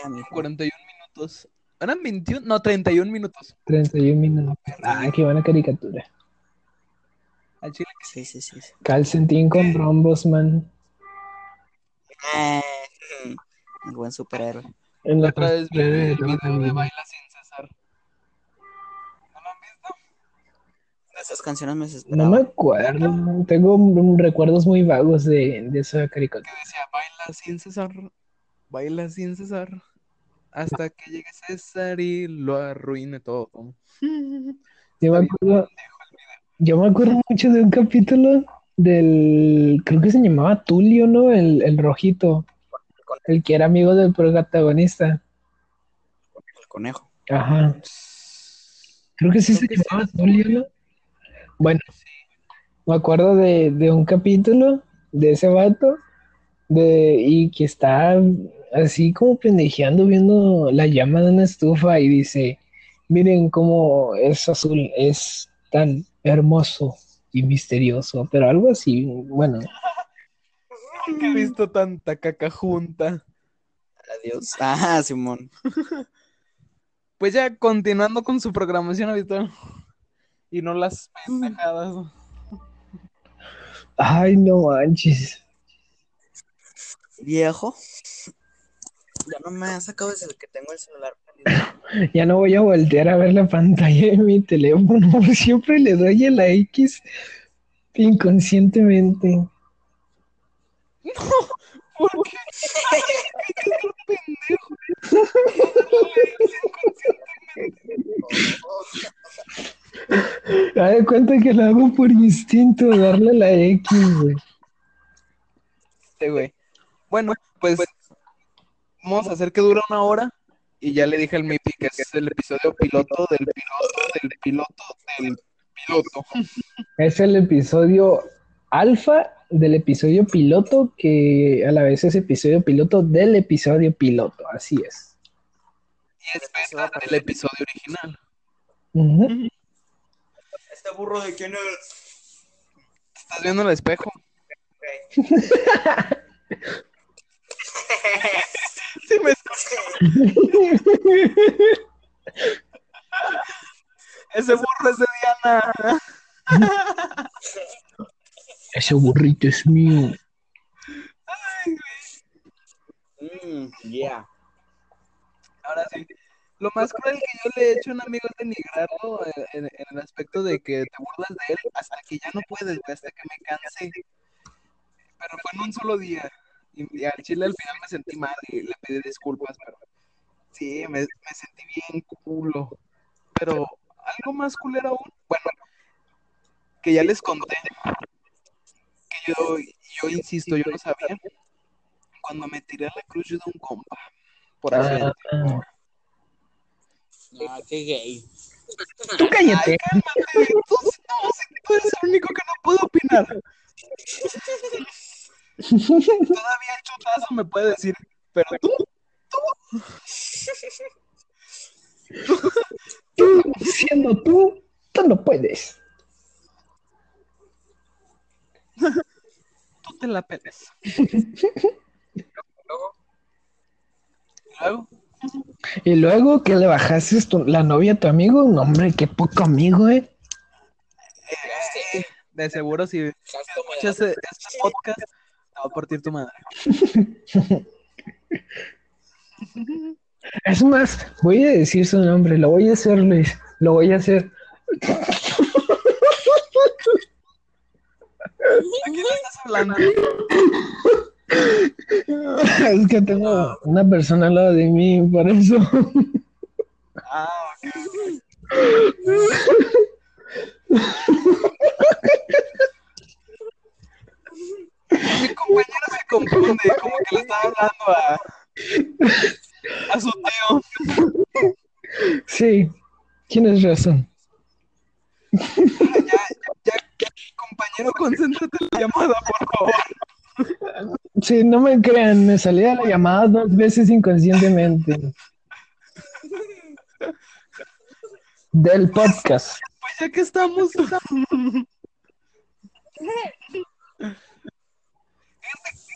Ya, mijo. 41 minutos. ¿Eran 21? No, 31 minutos. 31 minutos. Ah, qué buena caricatura. Al chile Sí, sí, sí. sí. Calcentín con rombos, man. Eh, el buen superhéroe. En la otra vez vi de el video de vida. Esas canciones me No desesperaban. me acuerdo. Tengo recuerdos muy vagos de, de esa caricatura. que decía baila sin cesar, baila sin cesar, hasta que llegue César y lo arruine todo. Yo me acuerdo, yo me acuerdo mucho de un capítulo del, creo que se llamaba Tulio, ¿no? El, el rojito, el que era amigo del protagonista. El conejo. Ajá. Creo que sí Creo se que llamaba Tulio, ¿no? Bueno, me acuerdo de, de un capítulo de ese vato de, y que está así como pendejeando viendo la llama de una estufa y dice, miren cómo es azul, es tan hermoso y misterioso, pero algo así, bueno, <laughs> Nunca he visto tanta caca junta. Adiós. Ah, Simón. <laughs> Pues ya continuando con su programación habitual y no las pendejadas. ay no manches. Viejo. Ya no me ha sacado desde que tengo el celular prendido. Ya no voy a voltear a ver la pantalla de mi teléfono, <laughs> siempre le doy a la X inconscientemente. ¿Por qué? <laughs> <laughs> <laughs> Me de cuenta que lo hago por instinto, darle la X, güey. Este güey. Bueno, pues vamos a hacer que dura una hora y ya le dije al Mipi que es el episodio piloto del piloto del piloto del piloto. Es el episodio alfa del episodio piloto, que a la vez es episodio piloto del episodio piloto, así es. Y es beta del episodio original. Ujú. ¿Este burro de quién es? ¿Estás viendo el espejo? Sí, me Ese burro es de Diana. Ese burrito es mío. Mm, yeah. Ahora sí. Lo más cruel que yo le he hecho a un amigo es denigrarlo en, en el aspecto de que te burlas de él hasta que ya no puedes, hasta que me canse. Pero fue en un solo día. Y, y al chile al final me sentí mal y le pedí disculpas, pero sí, me, me sentí bien culo. Pero algo más culero aún, bueno, que ya les conté, que yo, yo insisto, yo no sabía, cuando me tiré a la cruz yo de un compa, por accidente. Ah, Ah, qué gay. tú cállate. Cálmate, tú, no, tú eres el único que no puede opinar. Todavía el chutazo me puede decir, pero tú, Tú, siendo tú, tú no puedes. tú te la peles. <laughs> Luego, Y luego que le bajaste tu- la novia a tu amigo, no, hombre, qué poco amigo, eh. de seguro si escuchas e- este podcast, te va a partir tu madre. Es más, voy a decir su nombre, lo voy a hacer, Luis, lo voy a hacer. ¿A quién le estás hablando? Es que tengo una persona al lado de mí, por eso. Mi compañero se confunde, como que le está hablando a, a su tío. Sí, tienes razón. Ya, ya, ya, ya, compañero, concéntrate en la llamada, por favor. Sí, no me crean, me salía la llamada dos veces inconscientemente. Del podcast. Pues ya que estamos.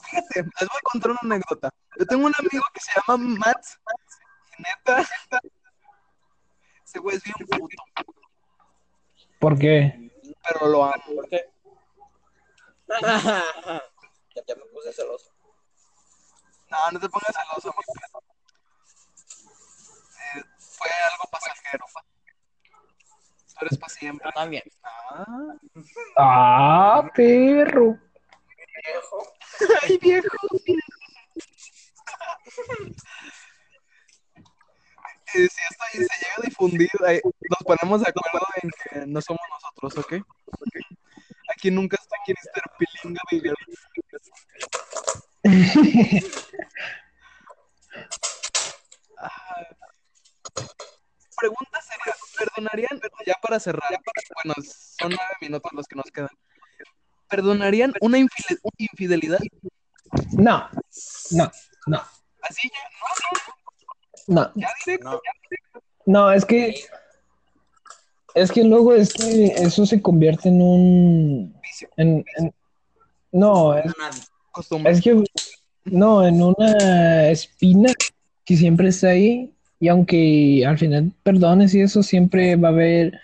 Fíjate, les voy a contar una anécdota. Yo tengo un amigo que se llama Mats. y Neta, ese güey es bien puto, ¿Por qué? pero lo amo. ¿Por qué? Puse celoso. No, no te pongas celoso. Eh, fue algo pasajero. Tú eres para siempre. También. Ah, Ah, perro. Viejo. ay, viejo. <laughs> Eh, si esto ahí se llega a difundir, ahí nos ponemos de acuerdo en que no somos nosotros, ¿ok? Ok. Aquí nunca está Mr. Pilinga Miguel. Ah. Pregunta seria, ¿perdonarían, ya para cerrar, bueno, son nueve minutos los que nos quedan, ¿perdonarían una infide- infidelidad? No, no, no, Así ya, no, no. ya directo. No. No, es que es que luego este, eso se convierte en un en- en- no, es, es que no, en una espina que siempre está ahí y aunque al final perdones y eso siempre va a haber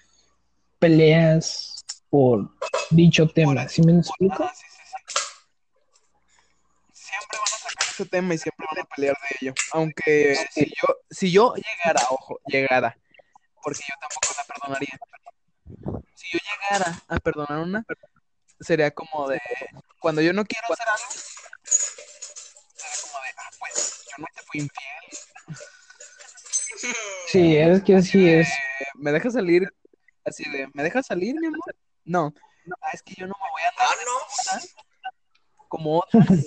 peleas por dicho tema, ¿sí me explico? Ah, sí, sí, sí. Siempre van a sacar ese tema y siempre van a pelear de ello. Aunque si yo, si yo llegara, ojo, llegara, porque yo tampoco la perdonaría. Si yo llegara a perdonar una, sería como de cuando yo no quiero hacer algo, sería como de, ah, pues yo no te fui infiel. <laughs> Sí, es que sí es. ¿Me dejas salir? Así de, ¿me dejas salir, mi amor? No. Ah, es que yo no me voy a andar Ah, no. como otras.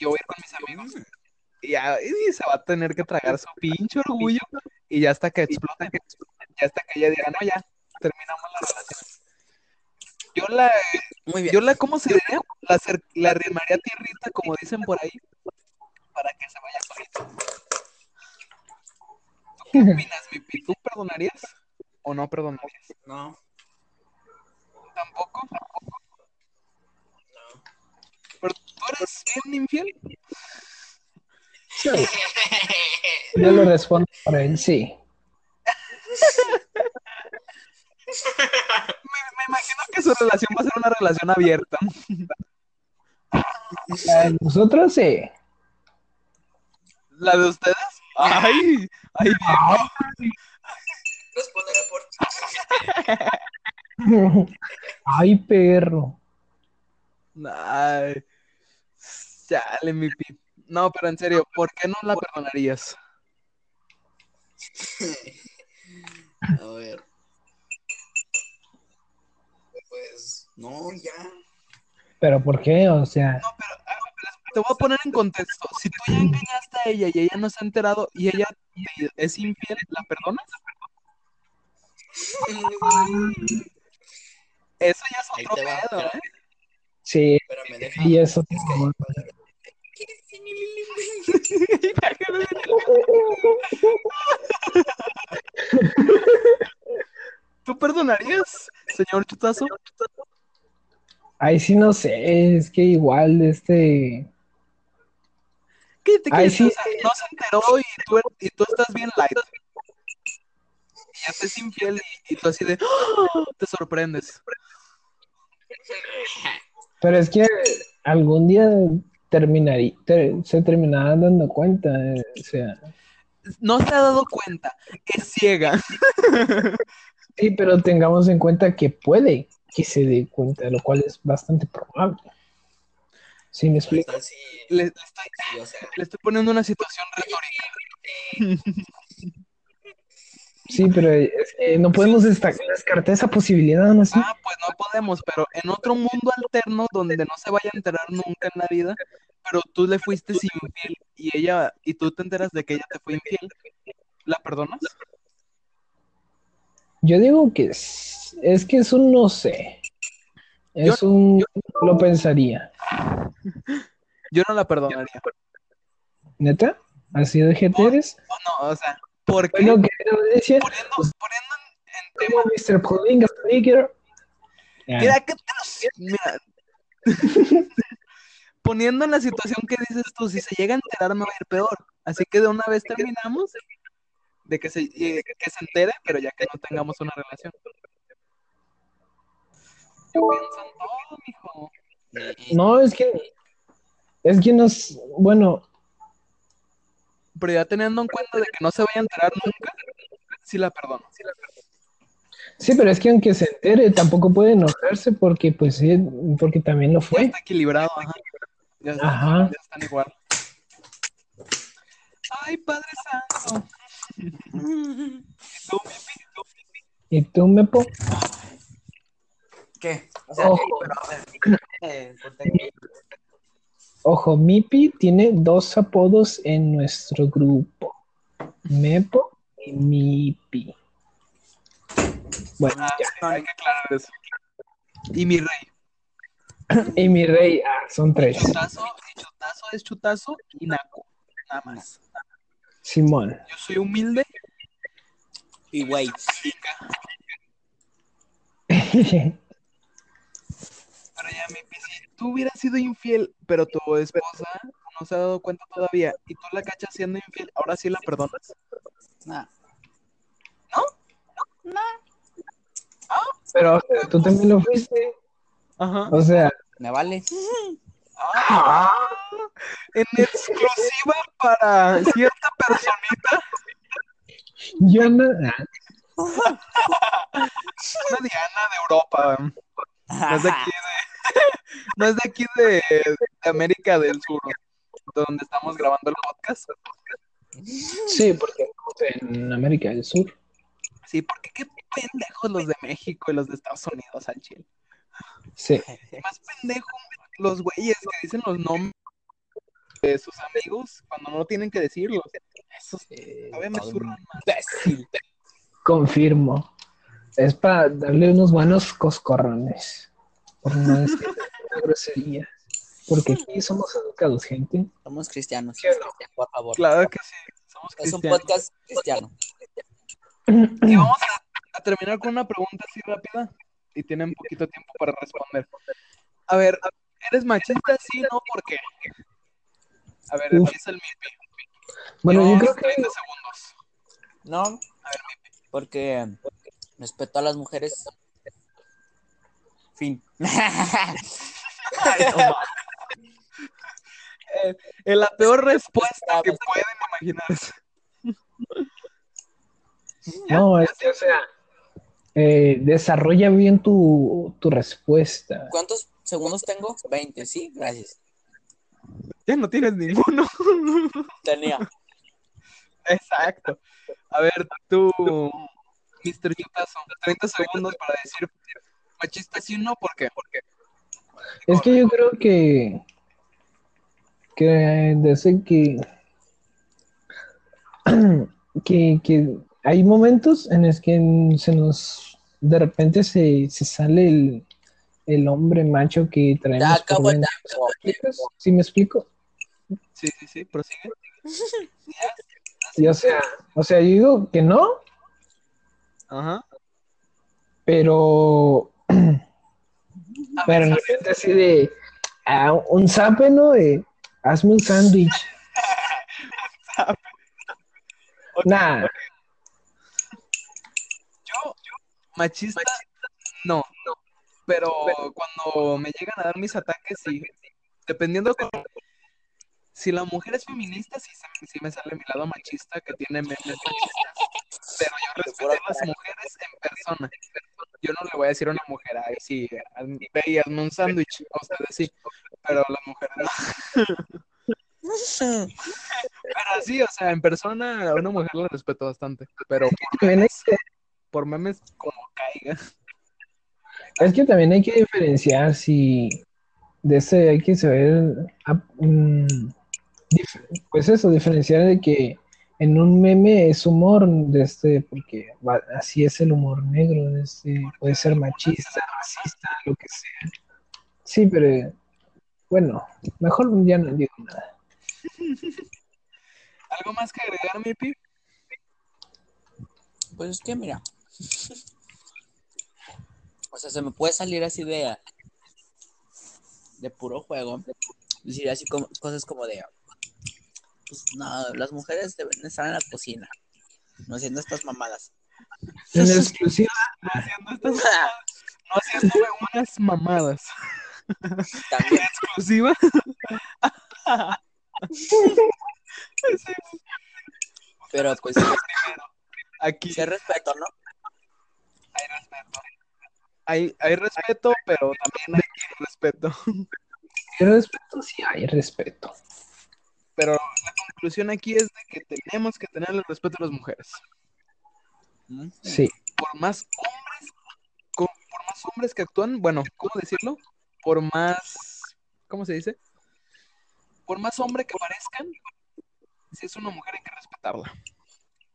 Yo voy a ir con mis amigos. <laughs> Y ya y se va a tener que tragar su pinche orgullo. Y ya hasta que explote. Ya hasta que ella diga, no, ya, terminamos la relación. Yo la, Muy bien. yo la, ¿cómo se diría? La, la arrimaría tierrita, como dicen por ahí, para que se vaya solita. ¿Tú qué <laughs> opinas, Mipi? ¿Tú perdonarías o no perdonarías? No, Tampoco. no. ¿Pero tú eres bien infiel? Sí. <laughs> Yo le respondo por él, sí. Me, me imagino que su relación va a ser una relación abierta. A Nosotros sí. ¿La de ustedes? ¡Ay! ¡Ay, viejo! Responderé por Ay, perro. Ay. Chale, mi pi. No, pero en serio, ¿por qué no la perdonarías? <laughs> A ver. Pues, no, ya. ¿Pero por qué? O sea, No, pero, pero te voy a poner en contexto. Si tú ya engañaste a ella y ella no se ha enterado y ella es infiel, ¿la perdonas? Eso ya es otro pedo. ¿eh? sí, Espérame, deja. y eso. Es que- <laughs> ¿Tú perdonarías, señor Chutazo? Ahí sí no sé, es que igual este. ¿Qué te Ay, sí. O sea, no se enteró y tú, y tú estás bien light. Y ya te es infiel y, y tú así de ¡ah! te sorprendes. Pero es que algún día terminaría, ter- se terminarán dando cuenta. eh, o sea, No se ha dado cuenta, es ciega. sí, pero tengamos en cuenta que puede que se dé cuenta, lo cual es bastante probable. ¿Sí me explico? Tal si- Le, le estoy, sí, o sea, le estoy poniendo una situación retórica. Sí, pero es que no podemos descartar esa posibilidad, ¿no? Sí. Ah, pues no podemos, pero en otro mundo alterno donde no se vaya a enterar nunca en la vida, pero tú le fuiste infiel y ella, y tú te enteras de que ella te fue infiel, ¿la perdonas? Yo digo que es, es que es un no sé. Es un lo pensaría. Yo no la perdonaría. ¿Neta? ¿Así de gente eres? No, o sea, ¿por qué? Bueno, Poniendo, poniendo en, en tema, Mr. Polinga Speaker. Mira, ¿qué te Mira, <laughs> poniendo en la situación que dices tú, si se llega a enterar me va a ir peor. Así que de una vez terminamos de que se, eh, que se entere, pero ya que no tengamos una relación. Yo pienso en todo, mijo. No, es que es que nos, bueno, Pero ya teniendo en cuenta de que no se vaya a enterar nunca, sí la perdono. sí, pero es que aunque se entere, tampoco puede enojarse porque pues sí, porque también lo Ya fue. está equilibrado, ajá. Ya, está- Ajá. ya están igual. Ay, Padre Santo. <laughs> Tú, Y tú, Mepo, ¿Qué? O sea, Ojo. sí, pero a ver. eh, ojo, Mipi tiene dos apodos en nuestro grupo. Mepo y Mipi. Bueno, ya. hay que aclarar eso. Y mi rey. Y mi rey, ah, son tres. Chutazo, y chutazo es chutazo y naco. Nada más. Simón. Yo soy humilde. Y güey, <laughs> Pero ya, mi si tú hubieras sido infiel, pero tu esposa no se ha dado cuenta todavía y tú la cachas siendo infiel, ahora sí la perdonas. Nah. Pero o sea, tú también lo fuiste. Ajá. O sea, Me vale. Ah, en exclusiva para cierta personita, yo no. ah, una Diana de Europa. No es de aquí de, no es de aquí de, de América del Sur, donde estamos grabando el podcast. Sí, porque en América del Sur. Sí, porque qué pendejos los de México y los de Estados Unidos al chile. Sí. <laughs> Más pendejo los güeyes que dicen los nombres de sus amigos cuando no tienen que decirlos. Esos todavía me imbécil. Confirmo. Es para darle unos buenos coscorrones. Por no decir <laughs> groserías. Porque aquí somos educados, gente. Somos cristianos. ¿Sí o no? Por favor. Claro que sí, somos Es un cristianos. podcast cristiano. <clears throat> Y vamos a, a terminar con una pregunta así rápida y tienen poquito tiempo para responder. A ver, ¿eres machista? Sí, no, ¿por qué? A ver, empieza el MIPI. Bueno, yo creo que 30 segundos. No, porque respeto a las mujeres. Fin. Es la peor respuesta que pueden imaginarse. no, es que, o sea, eh, desarrolla bien tu, tu respuesta. ¿Cuántos segundos tengo? 20, sí, gracias. Ya no tienes ninguno. <laughs> Tenía. Exacto. A ver, tú, Mr. Chutazo, 30 segundos para decir machista sí o no, ¿por qué? ¿Por qué? Es que yo creo que que desde que <clears throat> que, que hay momentos en los que se nos de repente se, se sale el, el hombre macho que traemos Ya acabo por el dentro. ¿Sí me explico? Sí, sí, sí, prosigue. Y o sea, o sea, yo digo que no, Ajá. pero pero en repente así de un zape, ¿no? De, hazme un sándwich. <laughs> Nah, Yo, machista, no, pero cuando me llegan a dar mis ataques, sí, dependiendo con- si la mujer es feminista, sí, se- sí me sale mi lado machista que tiene memes machistas, pero yo respeto a las mujeres en persona. Yo no le voy a decir a una mujer, ay, sí, ve y hazme un sándwich, ustedes sí, pero a las mujeres no. <laughs> Pero sí, o sea, en persona a una mujer la respeto bastante, pero por memes, por memes como caiga. Es que también hay que diferenciar si de ese hay que saber, ah, mm, pues eso, diferenciar de que en un meme es humor de este, porque así es el humor negro, de este, puede ser machista, racista, lo que sea. Sí, pero bueno, mejor ya no digo nada. ¿Algo más que agregar, mi pi? Pues es que mira. O sea, se me puede salir así de. De puro juego. Decir así como, cosas como de. Pues no, las mujeres deben estar en la cocina. No haciendo estas mamadas. En exclusiva, Haciendo estas <laughs> mamadas. No haciéndome unas mamadas. También. Exclusiva. Pero pues <laughs> Aquí hay respeto, ¿no? Hay respeto. Hay, hay respeto, pero también hay respeto. hay respeto, sí hay respeto. Pero la conclusión aquí es de que tenemos que tener el respeto a las mujeres. Sí, Por más hombres, por más hombres que actúan, bueno, ¿cómo decirlo? Por más, ¿cómo se dice? Por más hombre que parezcan, si es una mujer hay que respetarla.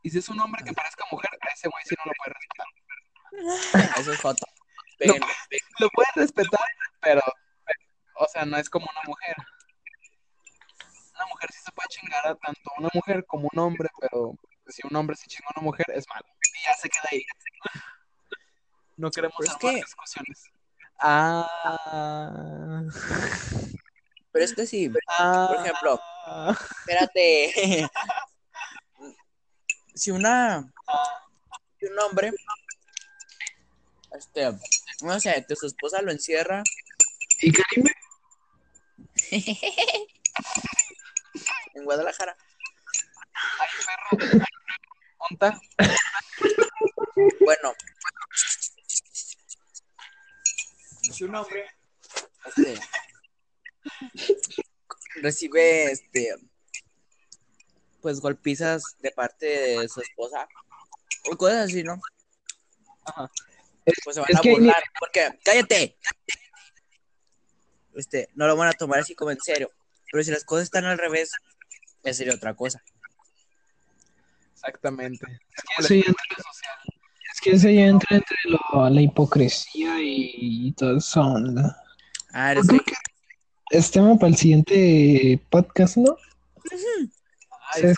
Y si es un hombre que parezca mujer, a ese güey sí no lo puede respetar. <laughs> Eso es foto. Lo puede respetar, pero, o sea, no es como una mujer. Una mujer sí se puede chingar a tanto una mujer como un hombre, pero si un hombre se chinga a una mujer es malo. Y ya se queda ahí. No queremos Pero es armar que- discusiones. Ah. Pero es que sí, ah, Por ejemplo, espérate. <laughs> si una. Si un hombre. Este. No sé, que su esposa lo encierra. y Karime, <laughs> En Guadalajara. Onta, Bueno. Si un hombre. Este. Recibe este. Pues golpizas de parte de su esposa. O cosas así, ¿no? Ajá. Pues se van Es a que- burlar. Porque, cállate. Este, no lo van a tomar así como en serio. Pero si las cosas están al revés, ya sería otra cosa. exactamente. es que eso ya entra entre lo- la hipocresía y, y todo eso. onda. Ah, eres que es tema para el siguiente podcast, ¿no? Ay, Sí. Simón.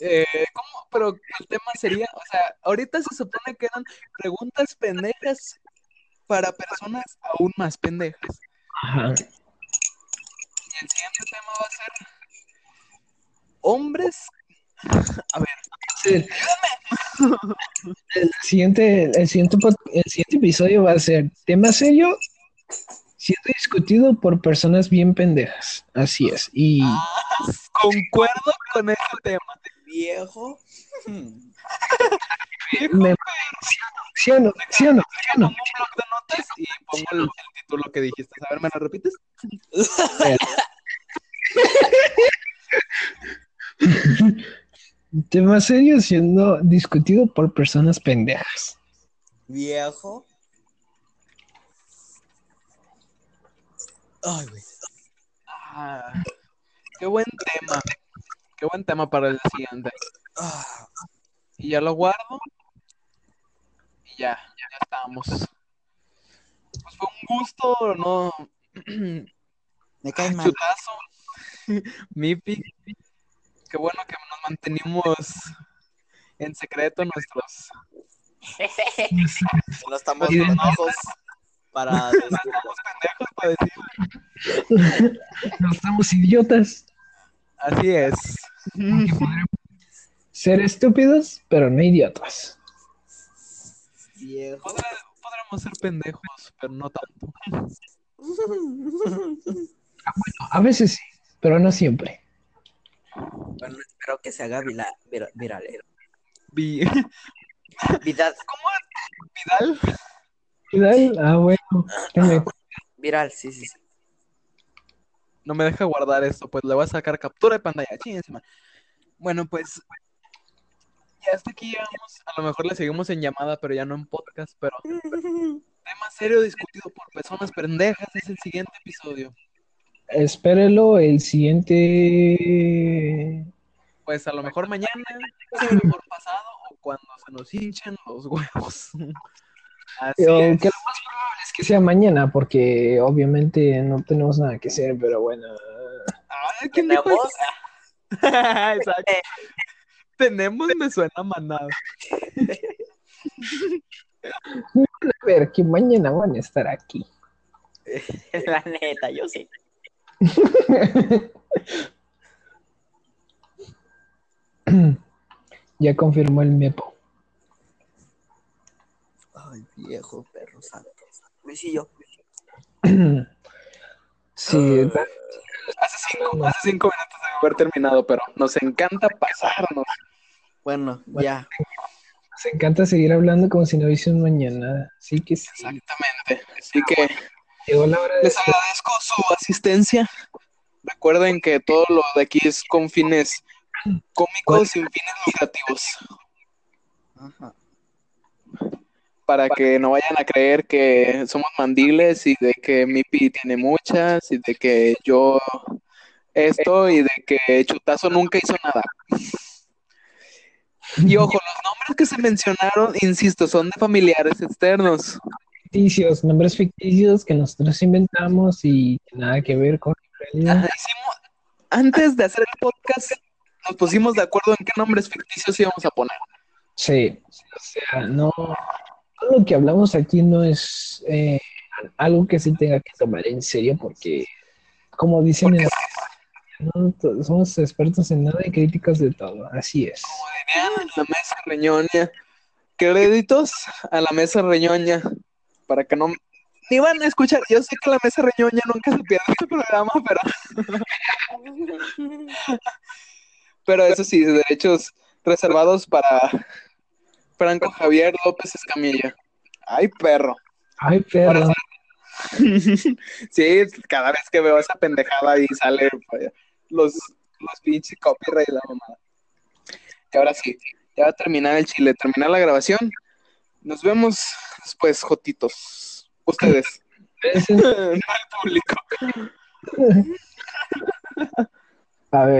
Eh, ¿cómo? Pero el tema sería, o sea, ahorita se supone que eran preguntas pendejas para personas aún más pendejas. Ajá. Y el siguiente tema va a ser hombres. A ver, Sí. El siguiente, el siguiente, el siguiente episodio va a ser tema serio siendo discutido por personas bien pendejas. Así es. Y concuerdo con ese tema. Viejo. Viejo, me, ¿sí o no? ¿Sí o no? ¿Sí o no? un bloc de notas y pongo el, el título que dijiste. A ver, ¿me lo repites? <laughs> Tema serio siendo discutido por personas pendejas. Viejo. Ay, güey. Ah, qué buen tema. Qué buen tema para el siguiente. Y ya lo guardo. Y ya, ya estamos. Pues fue un gusto, ¿no? <clears throat> me cae mal. Chutazo. <laughs> Mipi. Qué bueno que nos mantenimos en secreto nuestros. <laughs> No estamos pendejos para decirlo. Estamos pendejos para decir. <laughs> No estamos idiotas. Así es. <laughs> Ser estúpidos, pero no idiotas. Viejo. Podremos ser pendejos, pero no tanto. <laughs> A veces sí, pero no siempre. Bueno, espero que se haga vila- vira- viral. eh. Vi- <laughs> Vidal, Vidal. Vidal, ah, bueno. que me- viral, sí, sí, sí. No me deja guardar esto, pues le voy a sacar captura de pantalla. Bueno, pues ya hasta aquí llegamos. A lo mejor le seguimos en llamada, pero ya no en podcast. Pero <laughs> tema serio discutido por personas pendejas es el siguiente episodio. Espérelo el siguiente. Pues a lo mejor mañana, a lo mejor pasado, o cuando se nos hinchen los huevos. <laughs> Así es. que lo más probable es que sea mañana, porque obviamente no tenemos nada que hacer, pero bueno. Ay, ¿quién dijo Tenemos. eso? <laughs> Exacto. Tenemos, me suena manado. A ver, que mañana van a estar aquí. <laughs> La neta, yo sí. <laughs> ya confirmó el Mepo. Viejo perro santo. Luisillo. <clears throat> sí, Hace cinco, hace cinco minutos de haber terminado, pero nos encanta pasarnos. Bueno, ya. nos encanta seguir hablando como si no hubiese un mañana. Así que sí, Exactamente. Así que llegó la hora de les agradezco su asistencia. Recuerden que todo lo de aquí es con fines cómicos sin fines lucrativos. Ajá. Para que no vayan a creer que somos mandiles y de que Mipi tiene muchas y de que yo esto y de que Chutazo nunca hizo nada. Y ojo, los nombres que se mencionaron, insisto, son de familiares externos. ficticios, nombres ficticios que nosotros inventamos y que nada que ver con la realidad. Ajá, hicimos, antes de hacer el podcast, nos pusimos de acuerdo en qué nombres ficticios íbamos a poner. Sí, o sea, no, todo lo que hablamos aquí no es eh, algo que se tenga que tomar en serio porque, como dicen no somos expertos en nada y críticos de todo, así es. Dirían la mesa reñoña. Créditos a la mesa reñoña. Para que no. Ni van a escuchar. Yo sé que la mesa reñoña nunca se pierde este programa, pero. <laughs> <laughs> pero eso sí, derechos reservados para Franco Javier López Escamilla. Ay, perro. Ay, perro, <laughs> Sí, cada vez que veo esa pendejada y sale los, los pinches copyright y la mamada. Y ahora sí, ya va a terminar el chile, terminar la grabación. Nos vemos después, Jotitos. Ustedes, es- <laughs> <laughs> no el público. a ver.